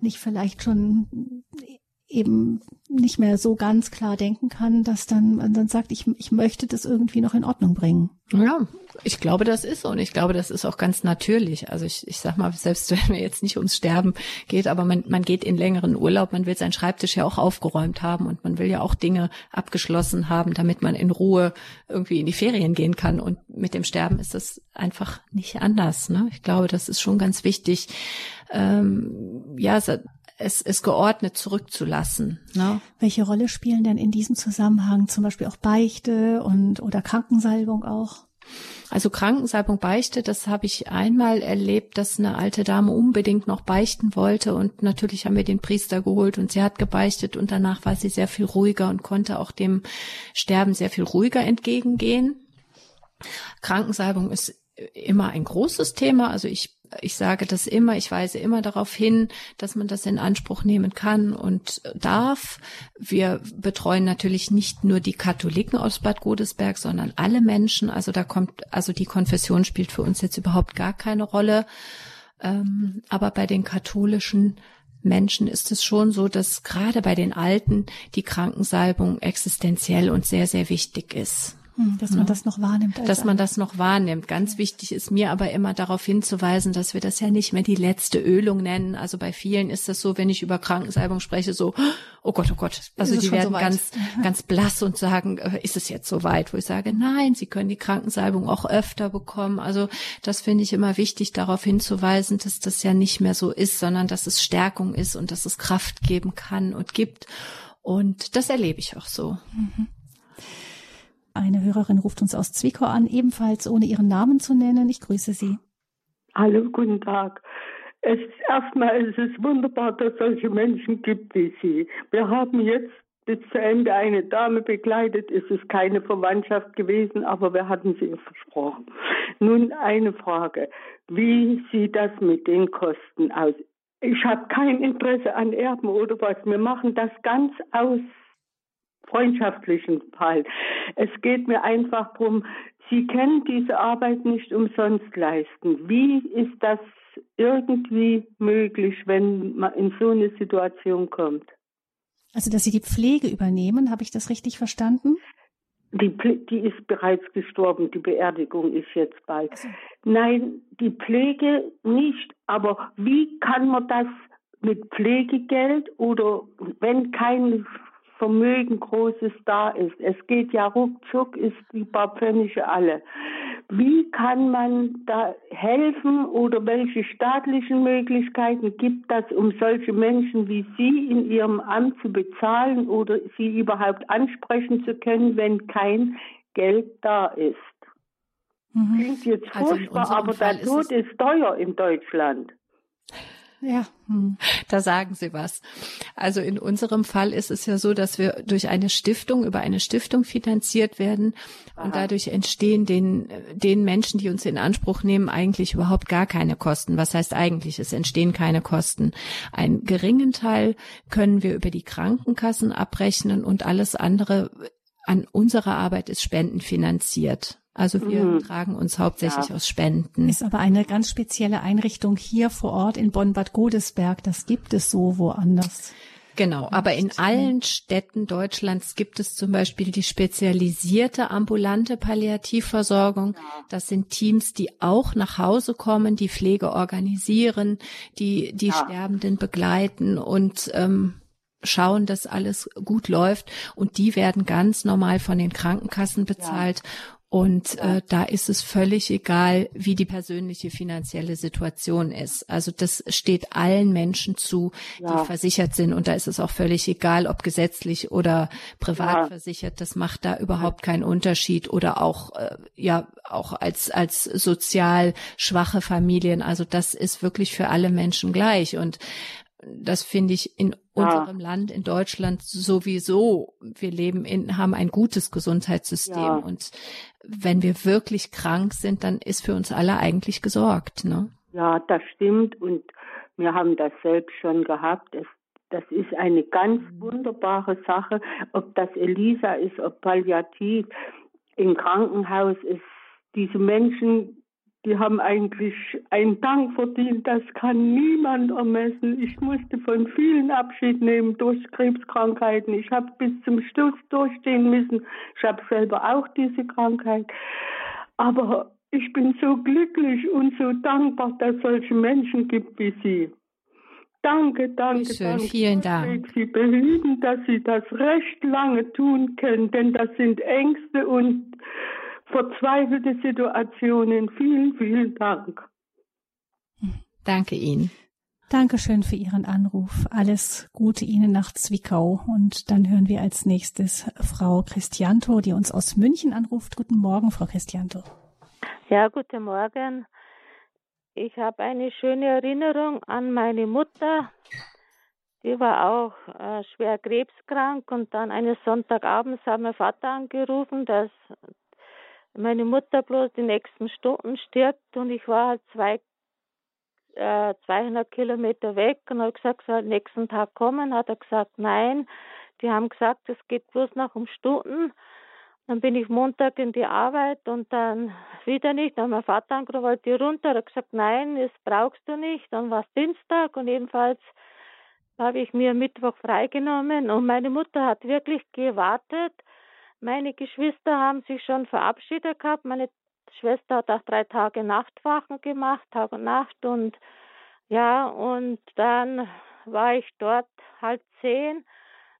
nicht vielleicht schon eben nicht mehr so ganz klar denken kann, dass dann man dann sagt, ich, ich möchte das irgendwie noch in Ordnung bringen. Ja, ich glaube, das ist so und ich glaube, das ist auch ganz natürlich. Also ich, ich sag mal, selbst wenn mir jetzt nicht ums Sterben geht, aber man, man geht in längeren Urlaub, man will seinen Schreibtisch ja auch aufgeräumt haben und man will ja auch Dinge abgeschlossen haben, damit man in Ruhe irgendwie in die Ferien gehen kann. Und mit dem Sterben ist das einfach nicht anders. Ne? Ich glaube, das ist schon ganz wichtig. Ähm, ja, es, es geordnet zurückzulassen. Ne? Welche Rolle spielen denn in diesem Zusammenhang zum Beispiel auch Beichte und oder Krankensalbung auch? Also Krankensalbung Beichte, das habe ich einmal erlebt, dass eine alte Dame unbedingt noch beichten wollte und natürlich haben wir den Priester geholt und sie hat gebeichtet und danach war sie sehr viel ruhiger und konnte auch dem Sterben sehr viel ruhiger entgegengehen. Krankensalbung ist immer ein großes Thema. Also ich ich sage das immer, ich weise immer darauf hin, dass man das in Anspruch nehmen kann und darf. Wir betreuen natürlich nicht nur die Katholiken aus Bad Godesberg, sondern alle Menschen. Also da kommt, also die Konfession spielt für uns jetzt überhaupt gar keine Rolle. Ähm, aber bei den katholischen Menschen ist es schon so, dass gerade bei den Alten die Krankensalbung existenziell und sehr, sehr wichtig ist. Dass man das noch wahrnimmt. Dass man das noch wahrnimmt. Ganz wichtig ist mir aber immer darauf hinzuweisen, dass wir das ja nicht mehr die letzte Ölung nennen. Also bei vielen ist das so, wenn ich über Krankensalbung spreche, so, oh Gott, oh Gott. Also die werden so ganz, ganz blass und sagen, äh, ist es jetzt soweit? Wo ich sage, nein, sie können die Krankensalbung auch öfter bekommen. Also das finde ich immer wichtig, darauf hinzuweisen, dass das ja nicht mehr so ist, sondern dass es Stärkung ist und dass es Kraft geben kann und gibt. Und das erlebe ich auch so. Mhm. Eine Hörerin ruft uns aus Zwickau an, ebenfalls ohne ihren Namen zu nennen. Ich grüße Sie. Hallo, guten Tag. Es, erstmal ist es wunderbar, dass es solche Menschen gibt wie Sie. Wir haben jetzt bis zu Ende eine Dame begleitet. Es ist keine Verwandtschaft gewesen, aber wir hatten sie versprochen. Nun eine Frage. Wie sieht das mit den Kosten aus? Ich habe kein Interesse an Erben oder was. Wir machen das ganz aus freundschaftlichen Fall. Es geht mir einfach darum, Sie können diese Arbeit nicht umsonst leisten. Wie ist das irgendwie möglich, wenn man in so eine Situation kommt? Also, dass Sie die Pflege übernehmen, habe ich das richtig verstanden? Die, die ist bereits gestorben, die Beerdigung ist jetzt bald. Also. Nein, die Pflege nicht, aber wie kann man das mit Pflegegeld oder wenn kein Vermögen Großes da ist. Es geht ja ruckzuck, ist die paar Pfennige alle. Wie kann man da helfen oder welche staatlichen Möglichkeiten gibt das, um solche Menschen wie Sie in Ihrem Amt zu bezahlen oder sie überhaupt ansprechen zu können, wenn kein Geld da ist? Mhm. Klingt jetzt also furchtbar, aber Fall der Tod ist, ist teuer in Deutschland. Ja, hm. da sagen Sie was. Also in unserem Fall ist es ja so, dass wir durch eine Stiftung, über eine Stiftung finanziert werden und dadurch entstehen den, den Menschen, die uns in Anspruch nehmen, eigentlich überhaupt gar keine Kosten. Was heißt eigentlich? Es entstehen keine Kosten. Einen geringen Teil können wir über die Krankenkassen abrechnen und alles andere an unserer Arbeit ist spendenfinanziert. Also wir mhm. tragen uns hauptsächlich ja. aus Spenden. Ist aber eine ganz spezielle Einrichtung hier vor Ort in Bonn-Bad Godesberg. Das gibt es so woanders. Genau, aber in allen Städten Deutschlands gibt es zum Beispiel die spezialisierte ambulante Palliativversorgung. Das sind Teams, die auch nach Hause kommen, die Pflege organisieren, die die ja. Sterbenden begleiten und ähm, schauen, dass alles gut läuft und die werden ganz normal von den Krankenkassen bezahlt. Ja. Und äh, da ist es völlig egal, wie die persönliche finanzielle Situation ist. Also das steht allen Menschen zu, die ja. versichert sind. Und da ist es auch völlig egal, ob gesetzlich oder privat ja. versichert. Das macht da überhaupt keinen Unterschied. Oder auch äh, ja auch als als sozial schwache Familien. Also das ist wirklich für alle Menschen gleich. Und das finde ich in unserem Land, in Deutschland sowieso. Wir leben in, haben ein gutes Gesundheitssystem ja. und wenn wir wirklich krank sind, dann ist für uns alle eigentlich gesorgt, ne? Ja, das stimmt und wir haben das selbst schon gehabt. Es, das ist eine ganz mhm. wunderbare Sache, ob das Elisa ist, ob Palliativ. Im Krankenhaus ist diese Menschen die haben eigentlich einen Dank verdient, das kann niemand ermessen. Ich musste von vielen Abschied nehmen durch Krebskrankheiten. Ich habe bis zum Schluss durchstehen müssen. Ich habe selber auch diese Krankheit. Aber ich bin so glücklich und so dankbar, dass es solche Menschen gibt wie Sie. Danke, danke, schön, danke. Vielen Dank. Sie behüten, dass Sie das recht lange tun können, denn das sind Ängste und verzweifelte Situationen. Vielen, vielen Dank. Danke Ihnen. Dankeschön für Ihren Anruf. Alles Gute Ihnen nach Zwickau. Und dann hören wir als nächstes Frau Christianto, die uns aus München anruft. Guten Morgen, Frau Christianto. Ja, guten Morgen. Ich habe eine schöne Erinnerung an meine Mutter. Die war auch äh, schwer krebskrank und dann eines Sonntagabends hat mein Vater angerufen, dass meine Mutter bloß die nächsten Stunden stirbt und ich war halt zwei, äh, 200 Kilometer weg und habe gesagt, soll nächsten Tag kommen. Hat er gesagt, nein. Die haben gesagt, es geht bloß noch um Stunden. Dann bin ich Montag in die Arbeit und dann wieder nicht. Dann hat mein Vater angerufen, wollte ich runter. Er hat gesagt, nein, das brauchst du nicht. Dann war es Dienstag und jedenfalls habe ich mir Mittwoch freigenommen und meine Mutter hat wirklich gewartet meine Geschwister haben sich schon verabschiedet gehabt. Meine Schwester hat auch drei Tage Nachtwachen gemacht, Tag und Nacht. Und ja, und dann war ich dort halb zehn.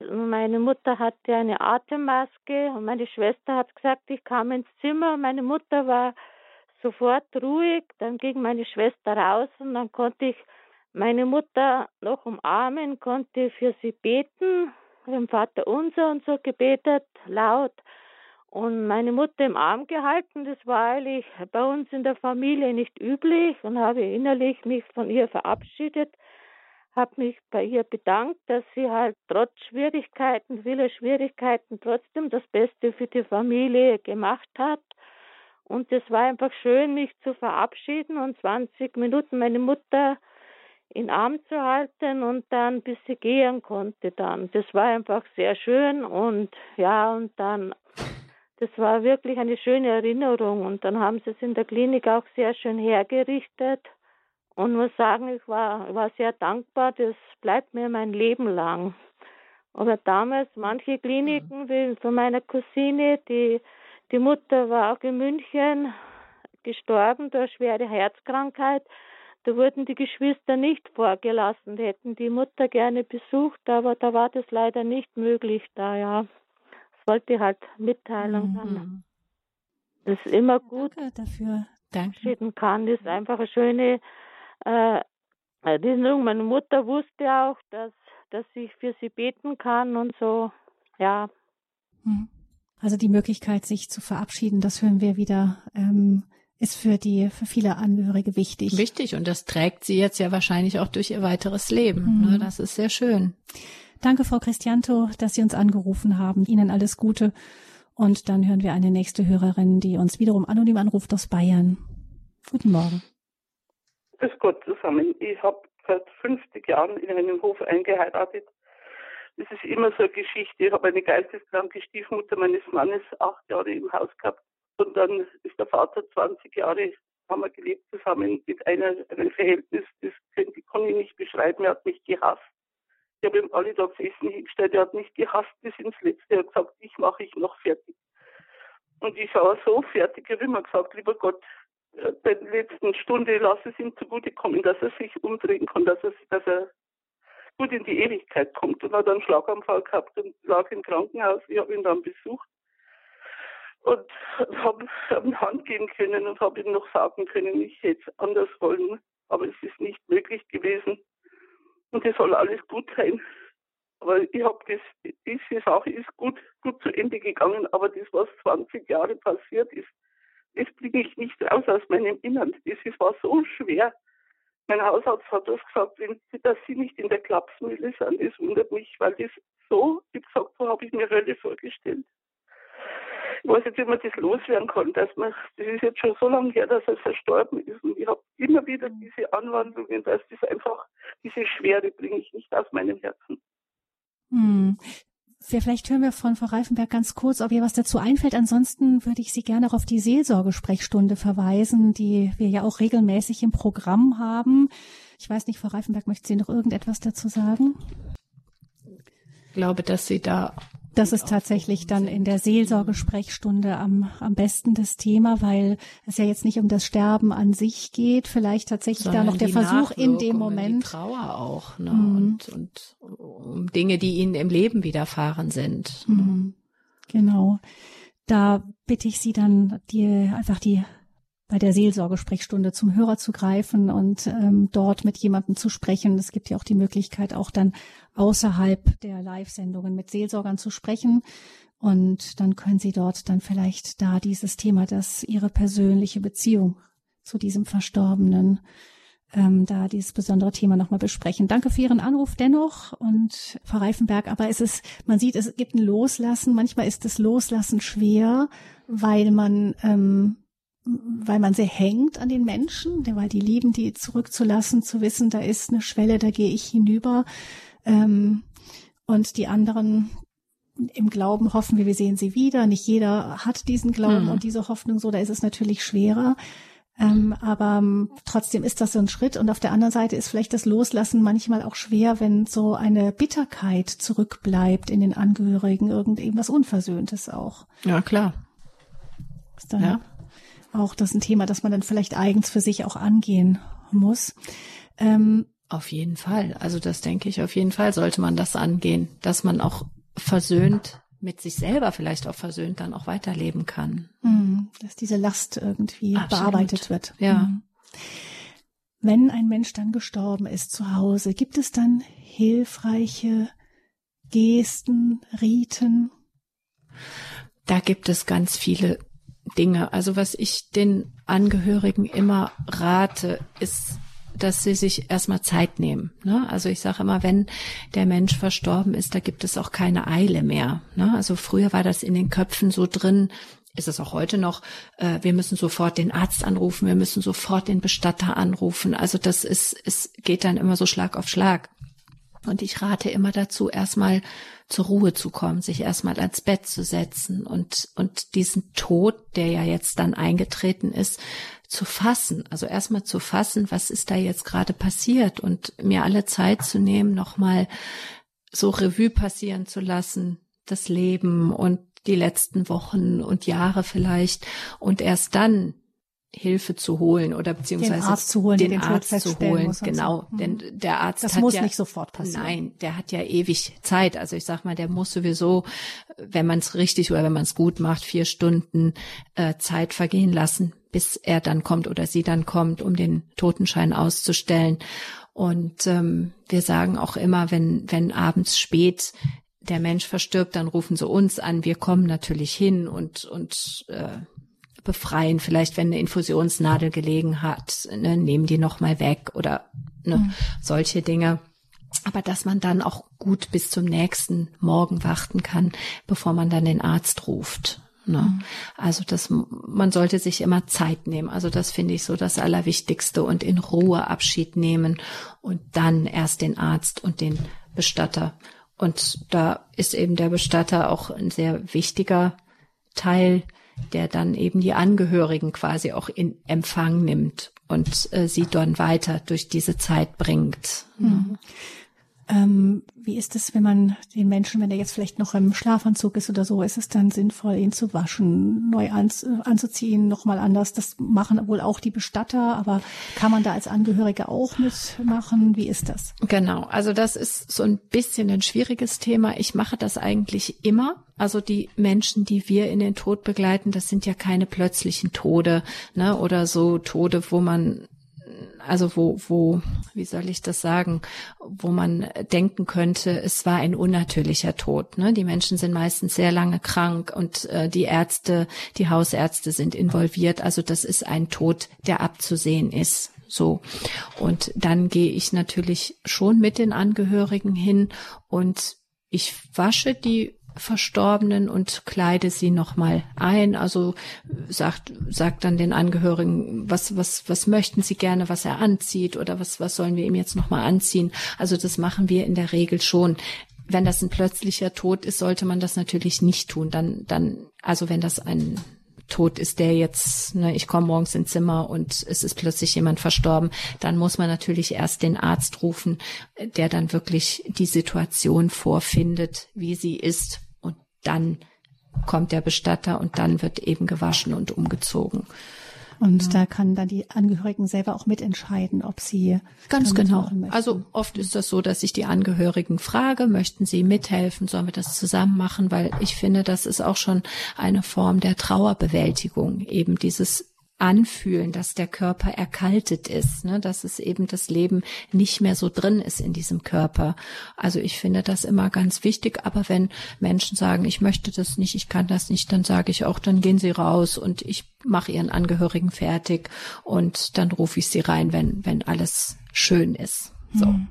Meine Mutter hatte eine Atemmaske und meine Schwester hat gesagt, ich kam ins Zimmer. Meine Mutter war sofort ruhig. Dann ging meine Schwester raus und dann konnte ich meine Mutter noch umarmen, konnte für sie beten dem Vater unser und so gebetet, laut. Und meine Mutter im Arm gehalten, das war eigentlich bei uns in der Familie nicht üblich und habe innerlich mich von ihr verabschiedet, habe mich bei ihr bedankt, dass sie halt trotz Schwierigkeiten, vieler Schwierigkeiten trotzdem das Beste für die Familie gemacht hat. Und es war einfach schön, mich zu verabschieden und 20 Minuten meine Mutter in Arm zu halten und dann bis sie gehen konnte dann. Das war einfach sehr schön und ja, und dann, das war wirklich eine schöne Erinnerung und dann haben sie es in der Klinik auch sehr schön hergerichtet und muss sagen, ich war, war sehr dankbar, das bleibt mir mein Leben lang. Aber damals, manche Kliniken, mhm. wie von meiner Cousine, die, die Mutter war auch in München gestorben durch schwere Herzkrankheit, da wurden die Geschwister nicht vorgelassen, die hätten die Mutter gerne besucht, aber da war das leider nicht möglich da, ja. Das wollte ich halt Mitteilung mhm. Das ist immer gut. Danke dafür. Danke. kann, das ist einfach eine schöne äh, Erinnerung. Meine Mutter wusste auch, dass, dass ich für sie beten kann und so, ja. Mhm. Also die Möglichkeit, sich zu verabschieden, das hören wir wieder ähm, ist für die, für viele Angehörige wichtig. Wichtig und das trägt sie jetzt ja wahrscheinlich auch durch ihr weiteres Leben. Mhm. Ne? Das ist sehr schön. Danke, Frau Christianto, dass Sie uns angerufen haben. Ihnen alles Gute. Und dann hören wir eine nächste Hörerin, die uns wiederum anonym anruft aus Bayern. Guten Morgen. Grüß Gott zusammen. Ich habe seit 50 Jahren in einem Hof eingeheiratet. Das ist immer so eine Geschichte. Ich habe eine geisteskranke Stiefmutter meines Mannes acht Jahre im Haus gehabt. Und dann ist der Vater 20 Jahre, haben wir gelebt zusammen mit einer, einem Verhältnis, das kann, ich nicht beschreiben. Er hat mich gehasst. Ich habe ihm alle da gesessen hingestellt, er hat mich gehasst bis ins Letzte. Er hat gesagt, ich mache ich noch fertig. Und ich war so fertig, ich habe immer gesagt, lieber Gott, äh, bei der letzten Stunde lass es ihm zugutekommen, dass er sich umdrehen kann, dass er, dass er gut in die Ewigkeit kommt. Und hat einen Schlaganfall gehabt und lag im Krankenhaus. Ich habe ihn dann besucht und habe hab in Hand gehen können und habe ihm noch sagen können, ich hätte es anders wollen, aber es ist nicht möglich gewesen. Und es soll alles gut sein. Aber ich habe das, diese Sache ist gut, gut zu Ende gegangen, aber das, was 20 Jahre passiert ist, das bringe ich nicht raus aus meinem Innern. Das ist, war so schwer. Mein Hausarzt hat das gesagt, wenn dass Sie nicht in der Klapsmühle sind, das wundert mich, weil das so, wie gesagt, so habe ich mir Hölle vorgestellt. Ich weiß jetzt, wie man das loswerden kann, dass man, das ist jetzt schon so lange her, dass er verstorben ist. Und ich habe immer wieder diese Anwandlungen, dass das einfach, diese Schwere bringe ich nicht aus meinem Herzen. Hm. Vielleicht hören wir von Frau Reifenberg ganz kurz, ob ihr was dazu einfällt. Ansonsten würde ich Sie gerne auch auf die Seelsorgesprechstunde verweisen, die wir ja auch regelmäßig im Programm haben. Ich weiß nicht, Frau Reifenberg, möchte Sie noch irgendetwas dazu sagen? Ich glaube, dass Sie da das ist tatsächlich dann in der Seelsorgesprechstunde am, am besten das Thema, weil es ja jetzt nicht um das Sterben an sich geht, vielleicht tatsächlich Sondern da noch der Versuch in dem Moment. Die Trauer auch, ne? Mhm. Und, und um Dinge, die ihnen im Leben widerfahren sind. Mhm. Genau. Da bitte ich Sie dann, die einfach die bei der Seelsorgesprechstunde zum Hörer zu greifen und ähm, dort mit jemandem zu sprechen. Es gibt ja auch die Möglichkeit, auch dann außerhalb der Live-Sendungen mit Seelsorgern zu sprechen. Und dann können Sie dort dann vielleicht da dieses Thema, dass Ihre persönliche Beziehung zu diesem Verstorbenen, ähm, da dieses besondere Thema nochmal besprechen. Danke für Ihren Anruf dennoch und Frau Reifenberg. Aber es ist, man sieht, es gibt ein Loslassen. Manchmal ist das Loslassen schwer, weil man ähm, weil man sehr hängt an den Menschen, weil die lieben, die zurückzulassen, zu wissen, da ist eine Schwelle, da gehe ich hinüber. Ähm, und die anderen im Glauben hoffen wir, wir sehen sie wieder. Nicht jeder hat diesen Glauben mhm. und diese Hoffnung so, da ist es natürlich schwerer. Ähm, aber ähm, trotzdem ist das so ein Schritt. Und auf der anderen Seite ist vielleicht das Loslassen manchmal auch schwer, wenn so eine Bitterkeit zurückbleibt in den Angehörigen, irgendetwas Unversöhntes auch. Ja, klar. Ist dann ja auch das ein Thema, das man dann vielleicht eigens für sich auch angehen muss. Ähm, auf jeden Fall. Also das denke ich, auf jeden Fall sollte man das angehen, dass man auch versöhnt mit sich selber vielleicht auch versöhnt dann auch weiterleben kann. Mhm, dass diese Last irgendwie Absolut. bearbeitet wird. Ja. Mhm. Wenn ein Mensch dann gestorben ist zu Hause, gibt es dann hilfreiche Gesten, Riten? Da gibt es ganz viele Dinge. Also was ich den Angehörigen immer rate, ist, dass sie sich erstmal Zeit nehmen. Ne? Also ich sage immer, wenn der Mensch verstorben ist, da gibt es auch keine Eile mehr. Ne? Also früher war das in den Köpfen so drin, ist es auch heute noch, äh, wir müssen sofort den Arzt anrufen, wir müssen sofort den Bestatter anrufen. Also das ist, es geht dann immer so Schlag auf Schlag. Und ich rate immer dazu, erstmal zur Ruhe zu kommen, sich erstmal ans Bett zu setzen und, und diesen Tod, der ja jetzt dann eingetreten ist, zu fassen. Also erstmal zu fassen, was ist da jetzt gerade passiert und mir alle Zeit zu nehmen, nochmal so Revue passieren zu lassen, das Leben und die letzten Wochen und Jahre vielleicht und erst dann Hilfe zu holen oder beziehungsweise den Arzt zu holen, den, den Arzt zu holen, genau, so. denn der Arzt das hat muss ja, nicht sofort passieren. Nein, der hat ja ewig Zeit. Also ich sag mal, der muss sowieso, wenn man es richtig oder wenn man es gut macht, vier Stunden äh, Zeit vergehen lassen, bis er dann kommt oder sie dann kommt, um den Totenschein auszustellen. Und ähm, wir sagen auch immer, wenn wenn abends spät der Mensch verstirbt, dann rufen sie uns an. Wir kommen natürlich hin und und äh, befreien. Vielleicht, wenn eine Infusionsnadel gelegen hat, ne, nehmen die noch mal weg oder ne, mhm. solche Dinge. Aber dass man dann auch gut bis zum nächsten Morgen warten kann, bevor man dann den Arzt ruft. Ne? Mhm. Also das, man sollte sich immer Zeit nehmen. Also das finde ich so das Allerwichtigste und in Ruhe Abschied nehmen und dann erst den Arzt und den Bestatter. Und da ist eben der Bestatter auch ein sehr wichtiger Teil der dann eben die Angehörigen quasi auch in Empfang nimmt und äh, sie dann weiter durch diese Zeit bringt. Mhm. Ähm, wie ist es, wenn man den Menschen, wenn er jetzt vielleicht noch im Schlafanzug ist oder so, ist es dann sinnvoll, ihn zu waschen, neu an, anzuziehen, nochmal anders? Das machen wohl auch die Bestatter, aber kann man da als Angehörige auch mitmachen? Wie ist das? Genau, also das ist so ein bisschen ein schwieriges Thema. Ich mache das eigentlich immer. Also die Menschen, die wir in den Tod begleiten, das sind ja keine plötzlichen Tode, ne, oder so Tode, wo man also wo, wo, wie soll ich das sagen, wo man denken könnte, es war ein unnatürlicher Tod. Ne? Die Menschen sind meistens sehr lange krank und äh, die Ärzte, die Hausärzte sind involviert. Also das ist ein Tod, der abzusehen ist. So. Und dann gehe ich natürlich schon mit den Angehörigen hin und ich wasche die Verstorbenen und kleide sie nochmal ein. Also sagt, sagt dann den Angehörigen, was, was, was möchten sie gerne, was er anzieht oder was, was sollen wir ihm jetzt nochmal anziehen. Also das machen wir in der Regel schon. Wenn das ein plötzlicher Tod ist, sollte man das natürlich nicht tun. Dann, dann, also wenn das ein Tod ist, der jetzt, ne, ich komme morgens ins Zimmer und es ist plötzlich jemand verstorben, dann muss man natürlich erst den Arzt rufen, der dann wirklich die Situation vorfindet, wie sie ist dann kommt der Bestatter und dann wird eben gewaschen und umgezogen. Und ja. da kann dann die Angehörigen selber auch mitentscheiden, ob sie ganz genau. Also oft ist das so, dass ich die Angehörigen frage, möchten sie mithelfen, sollen wir das zusammen machen, weil ich finde, das ist auch schon eine Form der Trauerbewältigung, eben dieses anfühlen, dass der Körper erkaltet ist, ne, dass es eben das Leben nicht mehr so drin ist in diesem Körper. Also ich finde das immer ganz wichtig. Aber wenn Menschen sagen, ich möchte das nicht, ich kann das nicht, dann sage ich auch, dann gehen sie raus und ich mache ihren Angehörigen fertig und dann rufe ich sie rein, wenn wenn alles schön ist. So. Hm.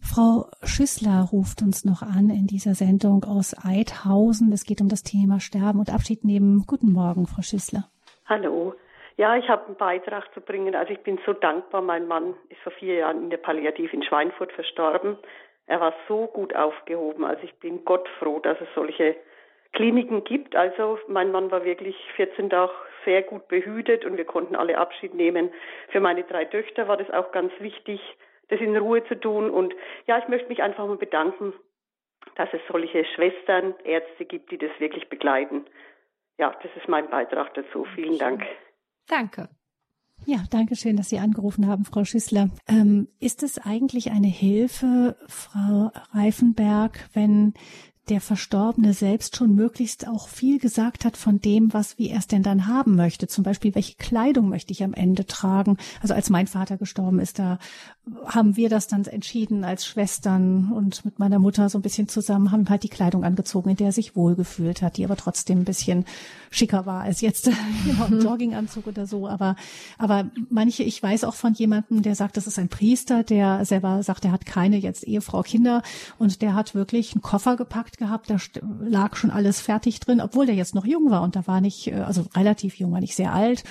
Frau Schüssler ruft uns noch an in dieser Sendung aus Eidhausen. Es geht um das Thema Sterben und Abschied nehmen. Guten Morgen, Frau Schüssler. Hallo. Ja, ich habe einen Beitrag zu bringen. Also ich bin so dankbar. Mein Mann ist vor vier Jahren in der Palliativ in Schweinfurt verstorben. Er war so gut aufgehoben. Also ich bin Gott froh, dass es solche Kliniken gibt. Also mein Mann war wirklich 14 Tage sehr gut behütet und wir konnten alle Abschied nehmen. Für meine drei Töchter war das auch ganz wichtig, das in Ruhe zu tun. Und ja, ich möchte mich einfach mal bedanken, dass es solche Schwestern, Ärzte gibt, die das wirklich begleiten ja, das ist mein Beitrag dazu. Vielen Dank. Danke. Ja, danke schön, dass Sie angerufen haben, Frau Schüssler. Ähm, ist es eigentlich eine Hilfe, Frau Reifenberg, wenn der Verstorbene selbst schon möglichst auch viel gesagt hat von dem, was, wie er es denn dann haben möchte. Zum Beispiel, welche Kleidung möchte ich am Ende tragen? Also als mein Vater gestorben ist, da haben wir das dann entschieden als Schwestern und mit meiner Mutter so ein bisschen zusammen, haben halt die Kleidung angezogen, in der er sich wohlgefühlt hat, die aber trotzdem ein bisschen schicker war als jetzt genau, ein Jogginganzug oder so. Aber, aber manche, ich weiß auch von jemandem, der sagt, das ist ein Priester, der selber sagt, er hat keine jetzt Ehefrau, Kinder und der hat wirklich einen Koffer gepackt gehabt, da lag schon alles fertig drin, obwohl der jetzt noch jung war und da war nicht, äh, also relativ jung, war nicht sehr alt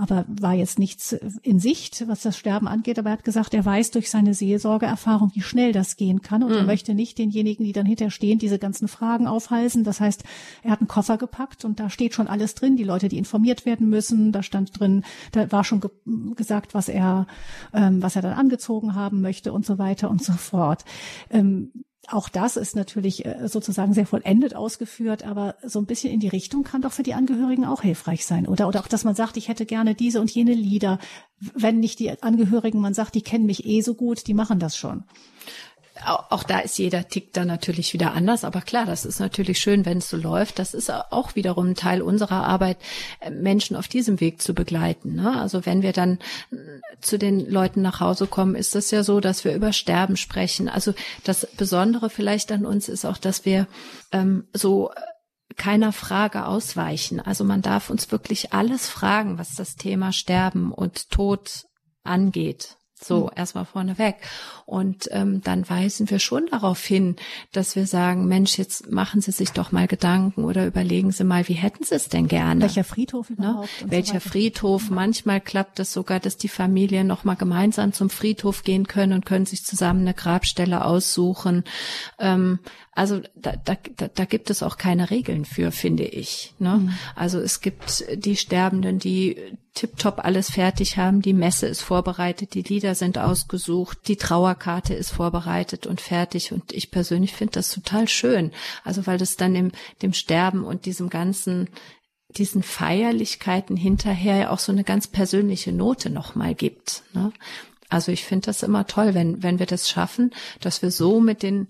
aber war jetzt nichts in Sicht, was das Sterben angeht. Aber er hat gesagt, er weiß durch seine Seelsorgeerfahrung, wie schnell das gehen kann und mhm. er möchte nicht denjenigen, die dann hinterstehen, diese ganzen Fragen aufhalsen. Das heißt, er hat einen Koffer gepackt und da steht schon alles drin, die Leute, die informiert werden müssen. Da stand drin, da war schon ge gesagt, was er, ähm, was er dann angezogen haben möchte und so weiter und so fort. Ähm, auch das ist natürlich äh, sozusagen sehr vollendet ausgeführt, aber so ein bisschen in die Richtung kann doch für die Angehörigen auch hilfreich sein, oder? Oder auch, dass man sagt, ich hätte gerne diese und jene Lieder. Wenn nicht die Angehörigen, man sagt, die kennen mich eh so gut, die machen das schon auch da ist jeder Tick dann natürlich wieder anders, aber klar, das ist natürlich schön, wenn es so läuft. Das ist auch wiederum Teil unserer Arbeit, äh, Menschen auf diesem Weg zu begleiten. Ne? Also wenn wir dann äh, zu den Leuten nach Hause kommen, ist das ja so, dass wir über Sterben sprechen. Also das Besondere vielleicht an uns ist auch, dass wir ähm, so äh, keiner Frage ausweichen. Also man darf uns wirklich alles fragen, was das Thema Sterben und Tod angeht. So, mhm. erstmal vorneweg. Und ähm, dann weisen wir schon darauf hin, dass wir sagen, Mensch, jetzt machen Sie sich doch mal Gedanken oder überlegen Sie mal, wie hätten Sie es denn gerne? Welcher Friedhof ne? überhaupt? Ne? Welcher so Friedhof? Manchmal klappt es sogar, dass die Familien noch mal gemeinsam zum Friedhof gehen können und können sich zusammen eine Grabstelle aussuchen. Ähm, also da, da, da gibt es auch keine Regeln für, finde ich. Ne? Mhm. Also es gibt die Sterbenden, die tiptop alles fertig haben, die Messe ist vorbereitet, die Lieder sind ausgesucht, die Trauerkarte ist vorbereitet und fertig. Und ich persönlich finde das total schön. Also weil das dann dem, dem Sterben und diesem ganzen diesen Feierlichkeiten hinterher ja auch so eine ganz persönliche Note nochmal gibt. Ne? Also ich finde das immer toll, wenn, wenn wir das schaffen, dass wir so mit den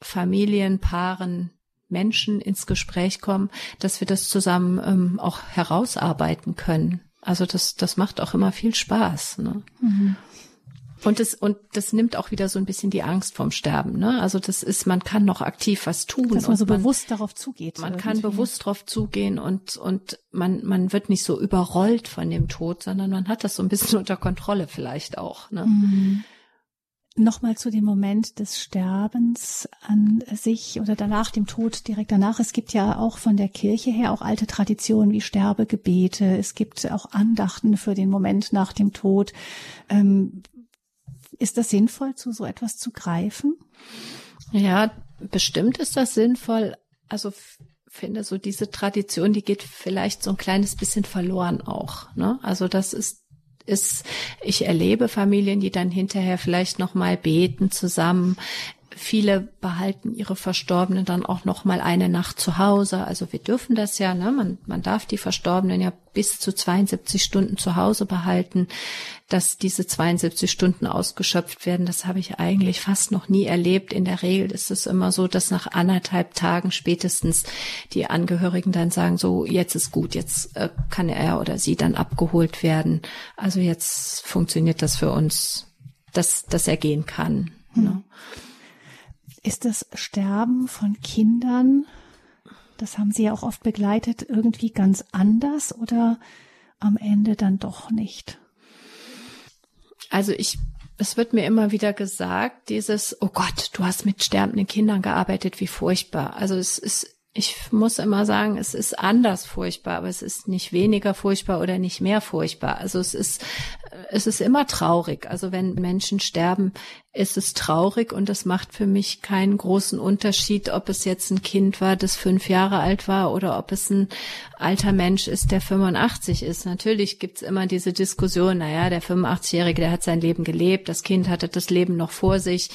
Familien, Paaren, Menschen ins Gespräch kommen, dass wir das zusammen ähm, auch herausarbeiten können. Also das, das macht auch immer viel Spaß. Ne? Mhm. Und das, und das nimmt auch wieder so ein bisschen die Angst vom Sterben. Ne? Also das ist, man kann noch aktiv was tun. Dass man so man, bewusst darauf zugeht. Man irgendwie. kann bewusst darauf zugehen und, und man, man wird nicht so überrollt von dem Tod, sondern man hat das so ein bisschen unter Kontrolle vielleicht auch. Ne? Mhm. Nochmal zu dem Moment des Sterbens an sich oder danach dem Tod direkt danach. Es gibt ja auch von der Kirche her auch alte Traditionen wie Sterbegebete. Es gibt auch Andachten für den Moment nach dem Tod. Ähm, ist das sinnvoll, zu so etwas zu greifen? Ja, bestimmt ist das sinnvoll. Also finde so diese Tradition, die geht vielleicht so ein kleines bisschen verloren auch. Ne? Also das ist ist, ich erlebe Familien, die dann hinterher vielleicht noch mal beten zusammen. Viele behalten ihre Verstorbenen dann auch noch mal eine Nacht zu Hause. Also wir dürfen das ja, ne? man, man darf die Verstorbenen ja bis zu 72 Stunden zu Hause behalten. Dass diese 72 Stunden ausgeschöpft werden, das habe ich eigentlich fast noch nie erlebt. In der Regel ist es immer so, dass nach anderthalb Tagen spätestens die Angehörigen dann sagen, so jetzt ist gut, jetzt äh, kann er oder sie dann abgeholt werden. Also jetzt funktioniert das für uns, dass, dass er gehen kann. Ne? Ist das Sterben von Kindern, das haben Sie ja auch oft begleitet, irgendwie ganz anders oder am Ende dann doch nicht? Also ich, es wird mir immer wieder gesagt, dieses, oh Gott, du hast mit sterbenden Kindern gearbeitet, wie furchtbar. Also es ist ich muss immer sagen, es ist anders furchtbar, aber es ist nicht weniger furchtbar oder nicht mehr furchtbar. Also es ist, es ist immer traurig. Also wenn Menschen sterben, ist es traurig und das macht für mich keinen großen Unterschied, ob es jetzt ein Kind war, das fünf Jahre alt war oder ob es ein alter Mensch ist, der 85 ist. Natürlich gibt's immer diese Diskussion, naja, der 85-Jährige, der hat sein Leben gelebt, das Kind hatte das Leben noch vor sich.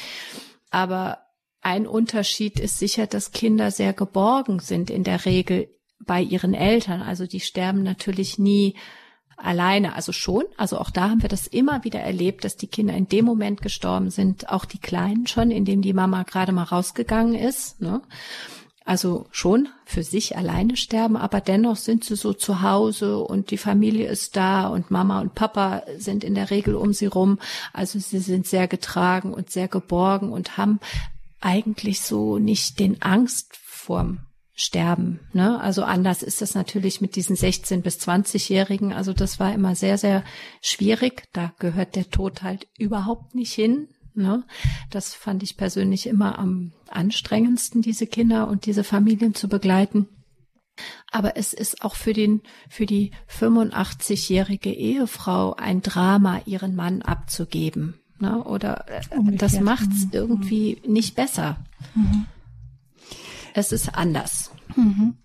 Aber ein Unterschied ist sicher, dass Kinder sehr geborgen sind in der Regel bei ihren Eltern. Also die sterben natürlich nie alleine, also schon. Also auch da haben wir das immer wieder erlebt, dass die Kinder in dem Moment gestorben sind, auch die Kleinen schon, in dem die Mama gerade mal rausgegangen ist. Ne? Also schon für sich alleine sterben, aber dennoch sind sie so zu Hause und die Familie ist da und Mama und Papa sind in der Regel um sie rum. Also sie sind sehr getragen und sehr geborgen und haben eigentlich so nicht den Angst vorm Sterben. Ne? Also anders ist das natürlich mit diesen 16 bis 20-Jährigen. Also das war immer sehr, sehr schwierig. Da gehört der Tod halt überhaupt nicht hin. Ne? Das fand ich persönlich immer am anstrengendsten, diese Kinder und diese Familien zu begleiten. Aber es ist auch für den, für die 85-jährige Ehefrau ein Drama, ihren Mann abzugeben. Ne? Oder äh, Umgekehrt. das macht's mhm. irgendwie nicht besser. Mhm. Es ist anders. Mhm.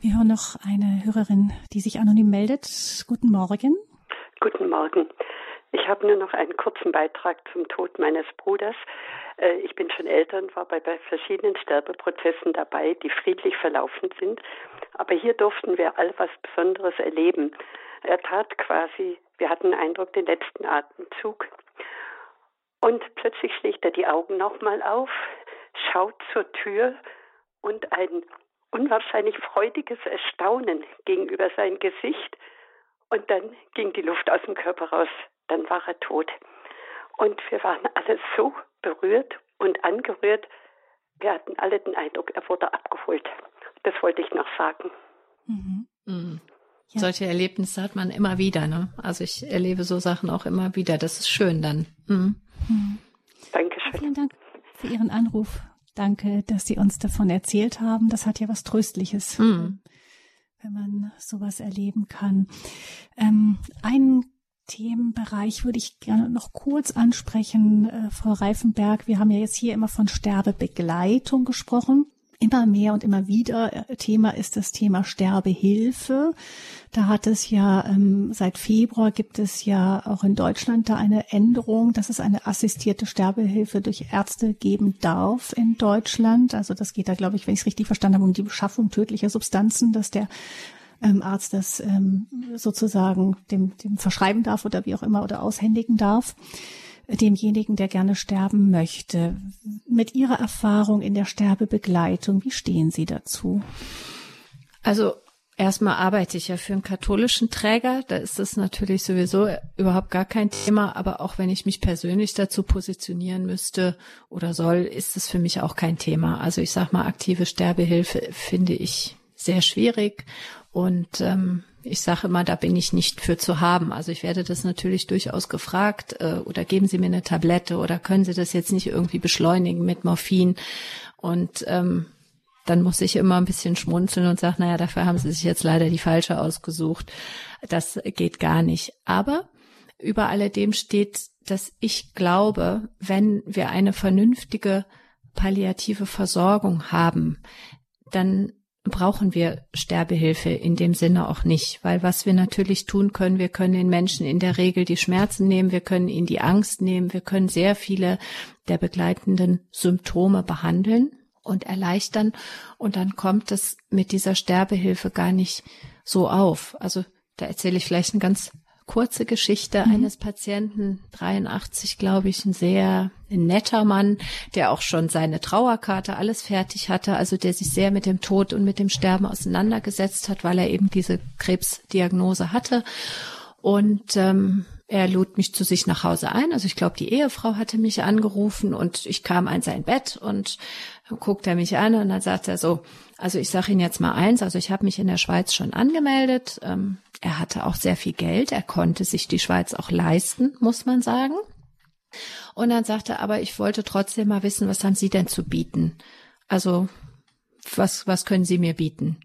Wir hören noch eine Hörerin, die sich anonym meldet. Guten Morgen. Guten Morgen. Ich habe nur noch einen kurzen Beitrag zum Tod meines Bruders. Äh, ich bin schon älter und war bei, bei verschiedenen Sterbeprozessen dabei, die friedlich verlaufen sind. Aber hier durften wir all was Besonderes erleben. Er tat quasi, wir hatten den Eindruck, den letzten Atemzug und plötzlich schlägt er die Augen nochmal auf, schaut zur Tür und ein unwahrscheinlich freudiges Erstaunen gegenüber sein Gesicht. Und dann ging die Luft aus dem Körper raus. Dann war er tot. Und wir waren alle so berührt und angerührt. Wir hatten alle den Eindruck, er wurde abgeholt. Das wollte ich noch sagen. Mhm. Mhm. Ja. Solche Erlebnisse hat man immer wieder. Ne? Also ich erlebe so Sachen auch immer wieder. Das ist schön dann. Mhm. Mhm. Dankeschön. Vielen Dank für Ihren Anruf. Danke, dass Sie uns davon erzählt haben. Das hat ja was Tröstliches, mhm. wenn man sowas erleben kann. Ähm, ein Themenbereich würde ich gerne noch kurz ansprechen, äh, Frau Reifenberg. Wir haben ja jetzt hier immer von Sterbebegleitung gesprochen. Immer mehr und immer wieder äh, Thema ist das Thema Sterbehilfe. Da hat es ja ähm, seit Februar gibt es ja auch in Deutschland da eine Änderung, dass es eine assistierte Sterbehilfe durch Ärzte geben darf in Deutschland. Also das geht da, glaube ich, wenn ich es richtig verstanden habe, um die Beschaffung tödlicher Substanzen, dass der ähm, Arzt das ähm, sozusagen dem, dem verschreiben darf oder wie auch immer oder aushändigen darf demjenigen, der gerne sterben möchte. Mit Ihrer Erfahrung in der Sterbebegleitung, wie stehen Sie dazu? Also erstmal arbeite ich ja für einen katholischen Träger, da ist es natürlich sowieso überhaupt gar kein Thema, aber auch wenn ich mich persönlich dazu positionieren müsste oder soll, ist es für mich auch kein Thema. Also ich sag mal, aktive Sterbehilfe finde ich sehr schwierig und ähm, ich sage immer, da bin ich nicht für zu haben. Also ich werde das natürlich durchaus gefragt, äh, oder geben Sie mir eine Tablette oder können Sie das jetzt nicht irgendwie beschleunigen mit Morphin? Und ähm, dann muss ich immer ein bisschen schmunzeln und sage, naja, dafür haben Sie sich jetzt leider die falsche ausgesucht. Das geht gar nicht. Aber über alledem steht, dass ich glaube, wenn wir eine vernünftige palliative Versorgung haben, dann brauchen wir Sterbehilfe in dem Sinne auch nicht, weil was wir natürlich tun können, wir können den Menschen in der Regel die Schmerzen nehmen, wir können ihnen die Angst nehmen, wir können sehr viele der begleitenden Symptome behandeln und erleichtern und dann kommt es mit dieser Sterbehilfe gar nicht so auf. Also da erzähle ich vielleicht eine ganz kurze Geschichte mhm. eines Patienten, 83, glaube ich, ein sehr netter Mann, der auch schon seine Trauerkarte alles fertig hatte, also der sich sehr mit dem Tod und mit dem Sterben auseinandergesetzt hat, weil er eben diese Krebsdiagnose hatte. Und ähm, er lud mich zu sich nach Hause ein. Also ich glaube, die Ehefrau hatte mich angerufen und ich kam an sein Bett und guckt er mich an und dann sagt er so, also ich sage Ihnen jetzt mal eins, also ich habe mich in der Schweiz schon angemeldet. Ähm, er hatte auch sehr viel Geld, er konnte sich die Schweiz auch leisten, muss man sagen. Und dann sagte er, aber ich wollte trotzdem mal wissen, was haben Sie denn zu bieten? Also was, was können Sie mir bieten?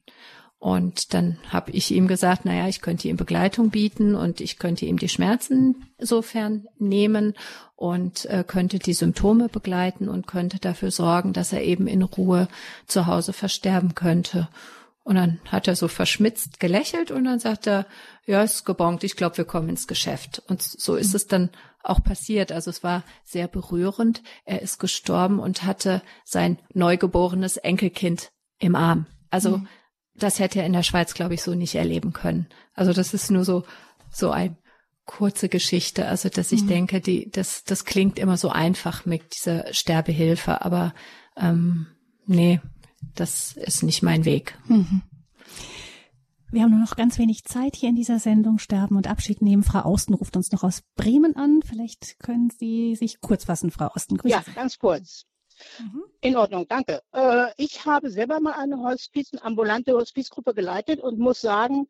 Und dann habe ich ihm gesagt, naja, ich könnte ihm Begleitung bieten und ich könnte ihm die Schmerzen insofern nehmen und äh, könnte die Symptome begleiten und könnte dafür sorgen, dass er eben in Ruhe zu Hause versterben könnte. Und dann hat er so verschmitzt gelächelt und dann sagt er, ja, ist gebongt, ich glaube, wir kommen ins Geschäft. Und so ist mhm. es dann auch passiert. Also es war sehr berührend. Er ist gestorben und hatte sein neugeborenes Enkelkind im Arm. Also mhm. das hätte er in der Schweiz, glaube ich, so nicht erleben können. Also das ist nur so, so ein kurze Geschichte. Also dass ich mhm. denke, die, das, das klingt immer so einfach mit dieser Sterbehilfe, aber ähm, nee, das ist nicht mein Weg. Mhm. Wir haben nur noch ganz wenig Zeit hier in dieser Sendung. Sterben und Abschied nehmen. Frau Austen ruft uns noch aus Bremen an. Vielleicht können Sie sich kurz fassen, Frau Austen. Grüße ja, ganz kurz. Mhm. In Ordnung, danke. Äh, ich habe selber mal eine Hospiz, eine ambulante Hospizgruppe geleitet und muss sagen,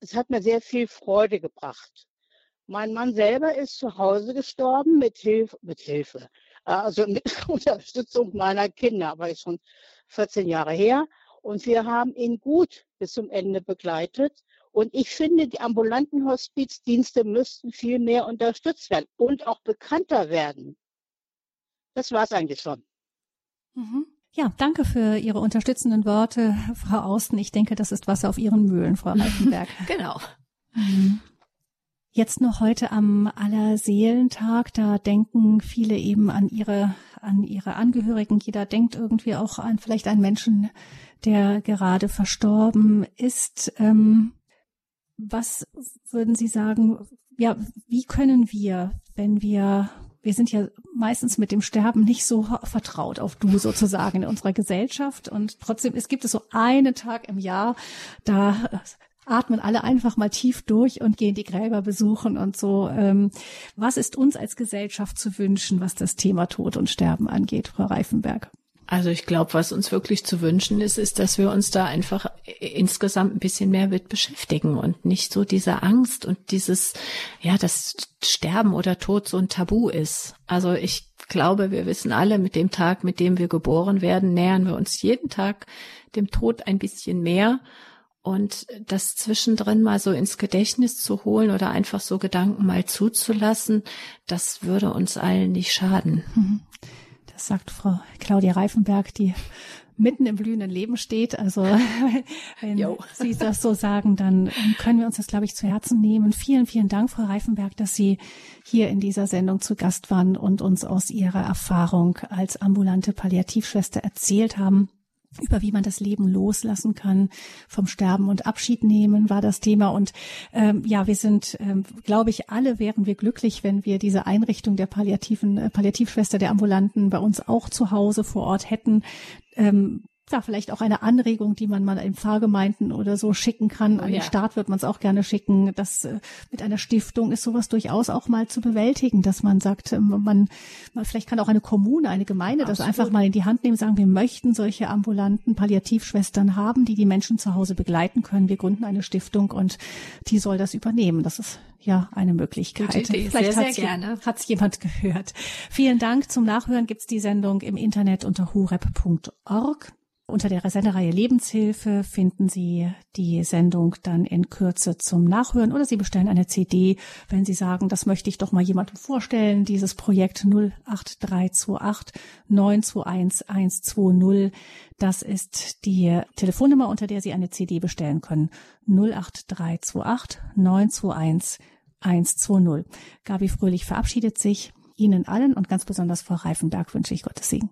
es hat mir sehr viel Freude gebracht. Mein Mann selber ist zu Hause gestorben mit Hilfe, mit Hilfe, also mit Unterstützung meiner Kinder, aber ist schon 14 Jahre her. Und wir haben ihn gut bis zum Ende begleitet. Und ich finde, die ambulanten Hospizdienste müssten viel mehr unterstützt werden und auch bekannter werden. Das war es eigentlich schon. Mhm. Ja, danke für Ihre unterstützenden Worte, Frau Austen. Ich denke, das ist Wasser auf Ihren Mühlen, Frau Reichenberg. genau. Mhm. Jetzt noch heute am Allerseelentag, da denken viele eben an ihre, an ihre Angehörigen. Jeder denkt irgendwie auch an vielleicht einen Menschen, der gerade verstorben ist. Ähm, was würden Sie sagen? Ja, wie können wir, wenn wir wir sind ja meistens mit dem Sterben nicht so vertraut auf du sozusagen in unserer Gesellschaft und trotzdem es gibt es so einen Tag im Jahr, da atmen alle einfach mal tief durch und gehen die Gräber besuchen und so. Ähm, was ist uns als Gesellschaft zu wünschen, was das Thema Tod und Sterben angeht, Frau Reifenberg? Also ich glaube, was uns wirklich zu wünschen ist, ist, dass wir uns da einfach insgesamt ein bisschen mehr mit beschäftigen und nicht so diese Angst und dieses, ja, das Sterben oder Tod so ein Tabu ist. Also ich glaube, wir wissen alle, mit dem Tag, mit dem wir geboren werden, nähern wir uns jeden Tag dem Tod ein bisschen mehr. Und das zwischendrin mal so ins Gedächtnis zu holen oder einfach so Gedanken mal zuzulassen, das würde uns allen nicht schaden. Mhm. Das sagt Frau Claudia Reifenberg, die mitten im blühenden Leben steht. Also wenn jo. Sie das so sagen, dann können wir uns das, glaube ich, zu Herzen nehmen. Vielen, vielen Dank, Frau Reifenberg, dass Sie hier in dieser Sendung zu Gast waren und uns aus Ihrer Erfahrung als ambulante Palliativschwester erzählt haben über wie man das Leben loslassen kann, vom Sterben und Abschied nehmen war das Thema. Und ähm, ja, wir sind, ähm, glaube ich, alle wären wir glücklich, wenn wir diese Einrichtung der palliativen äh, Palliativschwester der Ambulanten bei uns auch zu Hause vor Ort hätten. Ähm, da vielleicht auch eine Anregung, die man mal in Pfarrgemeinden oder so schicken kann. Oh, An den ja. Staat wird man es auch gerne schicken. Das äh, mit einer Stiftung ist sowas durchaus auch mal zu bewältigen, dass man sagt, ähm, man, man vielleicht kann auch eine Kommune, eine Gemeinde Absolut. das einfach mal in die Hand nehmen, sagen, wir möchten solche ambulanten Palliativschwestern haben, die die Menschen zu Hause begleiten können. Wir gründen eine Stiftung und die soll das übernehmen. Das ist ja eine Möglichkeit. Idee. Vielleicht sehr, sehr gerne. Hat es jemand gehört. Vielen Dank. Zum Nachhören gibt's die Sendung im Internet unter hurep.org. Unter der Sendereihe Lebenshilfe finden Sie die Sendung dann in Kürze zum Nachhören oder Sie bestellen eine CD, wenn Sie sagen, das möchte ich doch mal jemandem vorstellen. Dieses Projekt 08328 921 120. Das ist die Telefonnummer, unter der Sie eine CD bestellen können. 08328 921 120. Gabi Fröhlich verabschiedet sich. Ihnen allen und ganz besonders Frau Reifenberg wünsche ich Gottes Segen.